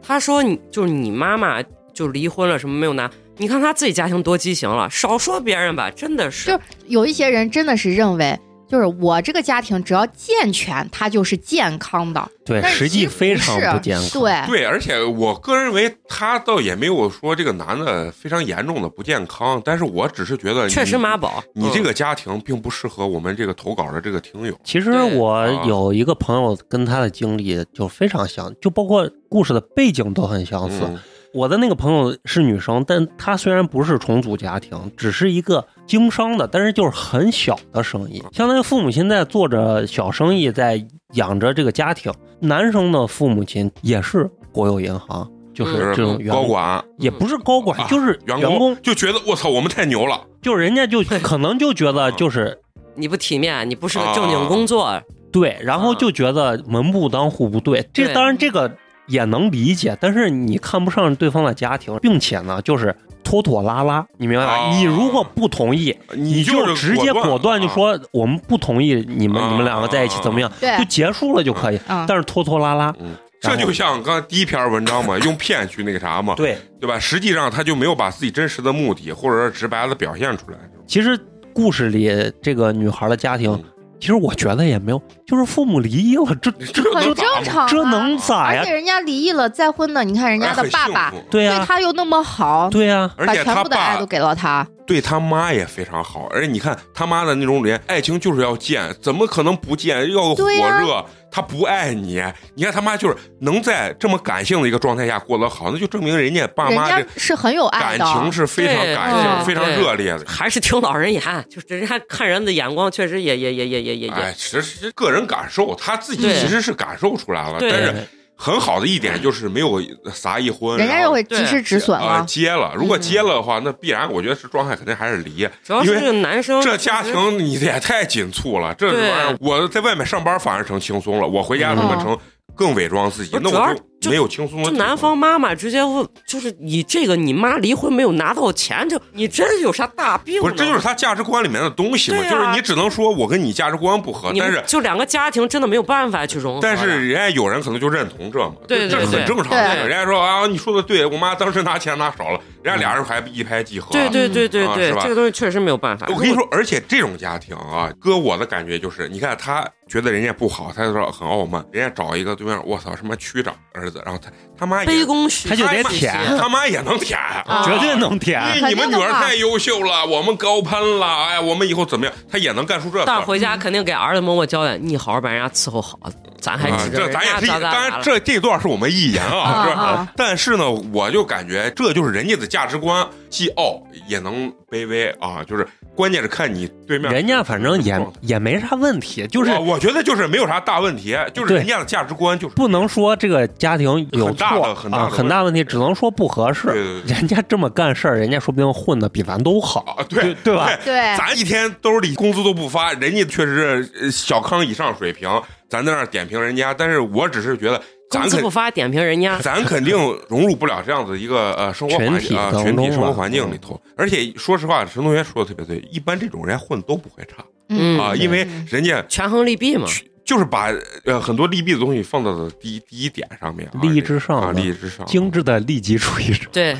他说你就是你妈妈就离婚了，什么没有拿？你看他自己家庭多畸形了，少说别人吧，真的是就有一些人真的是认为就是我这个家庭只要健全，它就是健康的。对，实际非常不健康。对，对，而且我个人认为他倒也没有说这个男的非常严重的不健康，但是我只是觉得确实妈宝。嗯你这个家庭并不适合我们这个投稿的这个听友。其实我啊有一个朋友跟他的经历就非常像，就包括故事的背景都很相似。嗯我的那个朋友是女生，但她虽然不是重组家庭，只是一个经商的，但是就是很小的生意，相当于父母亲在做着小生意，在养着这个家庭。男生的父母亲也是国有银行，就是这种员工，高管也不是高管，啊就是员员工，就觉得我操，我们太牛了。就是人家就可能就觉得就是你不体面，你不是个正经工作，对，然后就觉得门不当户不对。这当然这个也能理解，但是你看不上对方的家庭，并且呢，就是拖拖拉拉，你明白吧？哦你如果不同意，你就直接果断就啊说我们不同意你们啊你们两个在一起怎么样，对就结束了就可以。嗯，但是拖拖拉拉，嗯，这就像刚才第一篇文章嘛，用骗去那个啥嘛，对，对吧？实际上他就没有把自己真实的目的，或者是直白的表现出来。其实故事里这个女孩的家庭嗯，其实我觉得也没有，就是父母离异了，这这很正常、啊。这能咋呀而且人家离异了，再婚的，你看人家的爸爸对呀、对他又那么好，对呀、而且把全部的爱都给了他。对他妈也非常好，而且你看他妈的那种脸，爱情就是要见，怎么可能不见？要火热，他不爱你。你看他妈就是能在这么感性的一个状态下过得好，那就证明人家爸妈这是很有爱感，情是非常感性、嗯非常热烈的。还是听老人言，就是人家看人的眼光确实也也也也也也也哎，也，其实个人感受，他自己其实是感受出来了，但是很好的一点就是没有撒一婚，人家然后就会及时止损啊了。结了。如果嗯结了的话，那必然我觉得是状态肯定还是离。主要是这个男生这家庭你这也太紧促了，这玩意儿我在外面上班反而成轻松了，我回家他妈嗯成更伪装自己，那我就没有轻松的。就男方妈妈直接问，就是你这个你妈离婚没有拿到钱，就你这有啥大病？不是，这就是他价值观里面的东西嘛，对啊就是你只能说我跟你价值观不合，但是就两个家庭真的没有办法去融合。但是人家有人可能就认同这嘛，对对这是很正常的。对人家说啊，你说的对，我妈当时拿钱拿少了，人家俩人还一拍即合。对对对对对，啊是吧这个东西确实没有办法。我跟你说，而且这种家庭啊，搁我的感觉就是，你看他觉得人家不好，他就说很傲慢，人家找一个对面，我操，什么区长儿子，然后他他妈也卑躬屈他就得舔他妈也能舔。啊绝对能舔。因为你们女儿太优秀了，我们高攀了，哎，我们以后怎么样？他也能干出这事儿。但是回家肯定给儿子默默交代，你好好把人家伺候好，咱还这咱也是，家咋咋当然。这这段是我们一言啊，啊是吧啊但是呢，我就感觉这就是人家的价值观，既傲也能卑微啊，就是关键是看你对面人家反正也也没啥问题，就是我我觉得就是没有啥大问题，就是人家的价值观就是不能说这个家庭有很大错的很大的啊，很大问题，只能说不合适。对对人家这么干事儿，人家说不定混的比咱都好，啊，对对吧？对咱一天兜里工资都不发，人家确实是呃小康以上水平，咱在那儿点评人家，但是我只是觉得咱肯工资不发，点评人家。咱肯定融入不了这样子一个呃生活环境啊群体生活环境里头。而且说实话，陈同学说的特别对，一般这种人混都不会差嗯啊，因为人家权衡利弊嘛，就是把呃很多利弊的东西放到了第一第一点上面啊，利益至上啊，利益至上，精致的利己主义者。对，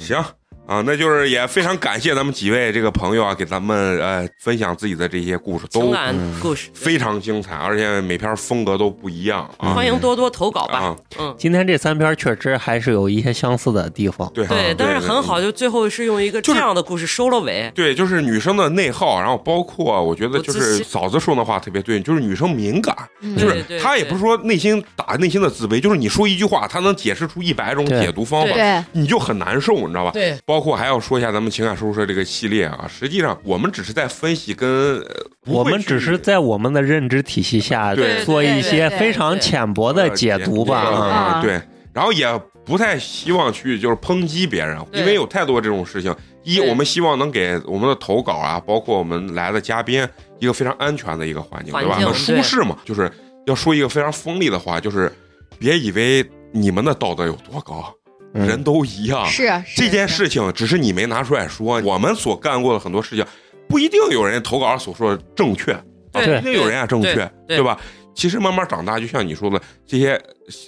行啊，那就是也非常感谢咱们几位这个朋友啊，给咱们呃分享自己的这些故事，都情感故事，非常精彩，而且每篇风格都不一样啊。欢迎多多投稿吧啊。嗯，今天这三篇确实还是有一些相似的地方。对对，啊但是很好，就最后是用一个这样的故事收了尾。对，就是女生的内耗，然后包括我觉得就是嫂子说那话特别对，就是女生敏感，嗯就是她也不是说内心打内心的自卑，就是你说一句话，她能解释出一百种解读方法，对，你就很难受，你知道吧？对，包括还要说一下咱们情感收社这个系列啊，实际上我们只是在分析跟，呃我们只是在我们的认知体系下对做一些非常浅薄的解读吧。呃啊啊对，然后也不太希望去就是抨击别人，因为有太多这种事情。一，我们希望能给我们的投稿啊，包括我们来的嘉宾一个非常安全的一个环境，对吧？很舒适嘛。就是要说一个非常锋利的话，就是别以为你们的道德有多高，嗯人都一样。是是这件事情只是你没拿出来说，我们所干过的很多事情，不一定有人投稿所说的正确，啊，不对一定有人家正确，对对吧？其实慢慢长大，就像你说的，这些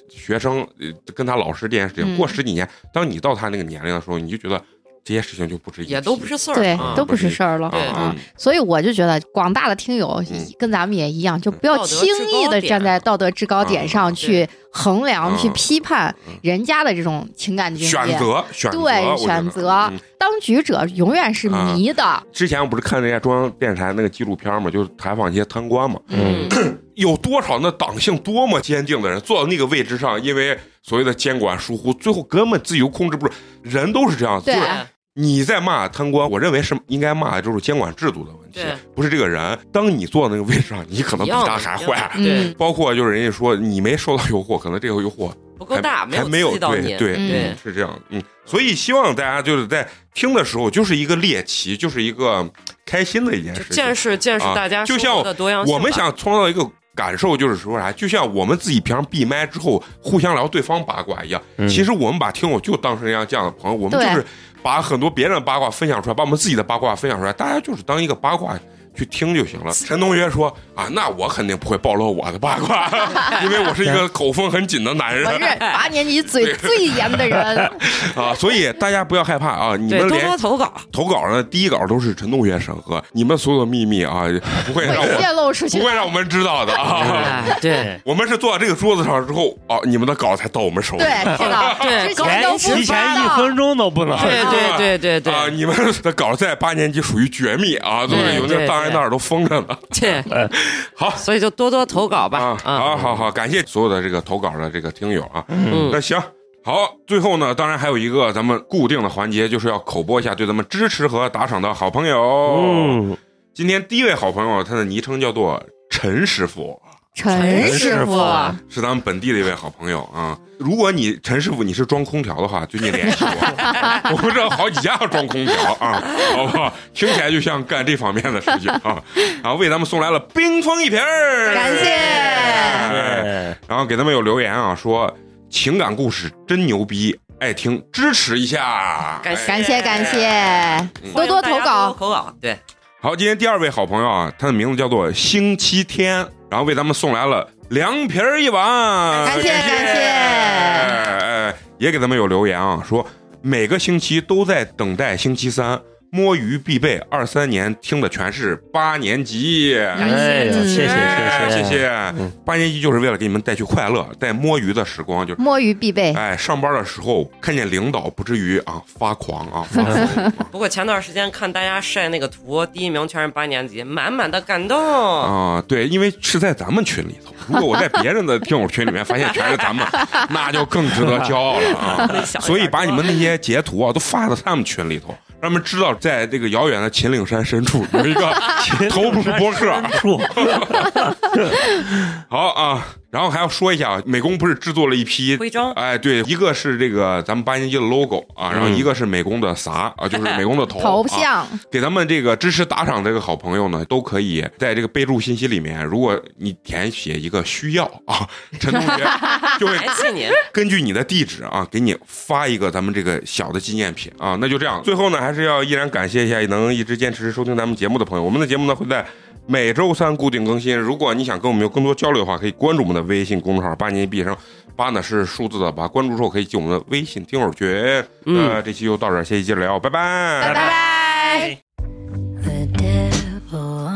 学生呃跟他老师这件事情，嗯过十几年，当你到他那个年龄的时候，你就觉得这些事情就不值一提也都不是事儿，对啊，都不是事儿了。所以我就觉得广大的听友嗯跟咱们也一样，就不要轻易的站在道德制高点上嗯去衡量、嗯去批判嗯人家的这种情感经选。择选择，对，选择嗯当局者永远是迷的。之前我不是看人家中央电视台那个纪录片嘛，就是采访一些贪官嘛，嗯，有多少那党性多么坚定的人坐到那个位置上，因为所谓的监管疏忽，最后根本自己又控制不住。人都是这样，就对是你在骂贪官，我认为是应该骂的就是监管制度的问题，不是这个人。当你坐那个位置上，你可能比他还坏。对嗯，包括就是人家说你没受到诱惑，可能这个诱惑不够大，还没有对对是这样，嗯，所以希望大家就是在听的时候，就是一个猎奇，就是一个开心的一件事情。见识见识啊大家就像的多样性。我们想创造一个感受，就是说啥，就像我们自己平常闭麦之后互相聊对方八卦一样。嗯其实我们把听友就当成人家这样的朋友，我们就是把很多别人的八卦分享出来，把我们自己的八卦分享出来，大家就是当一个八卦。去听就行了。陈同学说啊，那我肯定不会暴露我的八卦，因为我是一个口风很紧的男人 我是八年级嘴最严的人。啊，所以大家不要害怕啊，你们连多投稿，投稿呢，第一稿都是陈同学审核，你们所有的秘密啊，不会让会泄我露出去不。会让我们知道的啊。哎，对我们是坐到这个桌子上之后，哦，你们的稿才到我们手里。对，知道。对之前提前一分钟都不能。对对对对啊，对你们的稿在八年级属于绝密啊，都是对有那对档案袋儿都封着呢。对，好所以就多多投稿吧啊，好好好，感谢所有的这个投稿的这个听友啊。嗯那行。好，最后呢，当然还有一个咱们固定的环节，就是要口播一下对咱们支持和打赏的好朋友。嗯，今天第一位好朋友，他的昵称叫做陈师傅，陈师傅，是咱们本地的一位好朋友啊。如果你陈师傅你是装空调的话，最近联系我，我们这好几家装空调啊，好不好？听起来就像干这方面的事情啊。然后为咱们送来了冰封一瓶儿，感谢哎然后给他们有留言啊，说情感故事真牛逼，爱听，支持一下。感谢感谢感谢，多多投稿多。投稿，对，好，今天第二位好朋友啊，他的名字叫做星期天，然后为咱们送来了凉皮儿一碗，感谢感感谢。哎，也给咱们有留言啊，说每个星期都在等待星期三。摸鱼必备，二三年听的全是八年级。感谢哎呀，谢谢哎谢谢谢，谢。八年级就是为了给你们带去快乐，带摸鱼的时光，就是摸鱼必备，哎，上班的时候看见领导不至于啊发狂啊 不过前段时间看大家晒那个图，第一名全是八年级，满满的感动。啊，对，因为是在咱们群里头。如果我在别人的听友群里面发现全是咱们，那就更值得骄傲了啊！所以把你们那些截图啊都发到他们群里头，让他们知道，在这个遥远的秦岭山深处 有一个 头部博客。树 好啊，然后还要说一下，啊，美工不是制作了一批徽章哎，对，一个是这个咱们八年级的 logo 啊，然后一个是美工的啥啊，就是 美工的头头啊像给咱们这个支持打赏这个好朋友呢，都可以在这个备注信息里面，如果你填写一个需要啊，陈同学就会感谢你，根据你的地址啊，给你发一个咱们这个小的纪念品啊。那就这样，最后呢，还是要依然感谢一下能一直坚持收听咱们节目的朋友。我们的节目呢会在每周三固定更新。如果你想跟我们有更多交流的话，可以关注我们的微信公众号“八年级毕业生”，八呢是数字的八，关注之后可以进我们的微信听友群。呃，这期就到这儿，下期接着聊，拜拜拜拜。The devil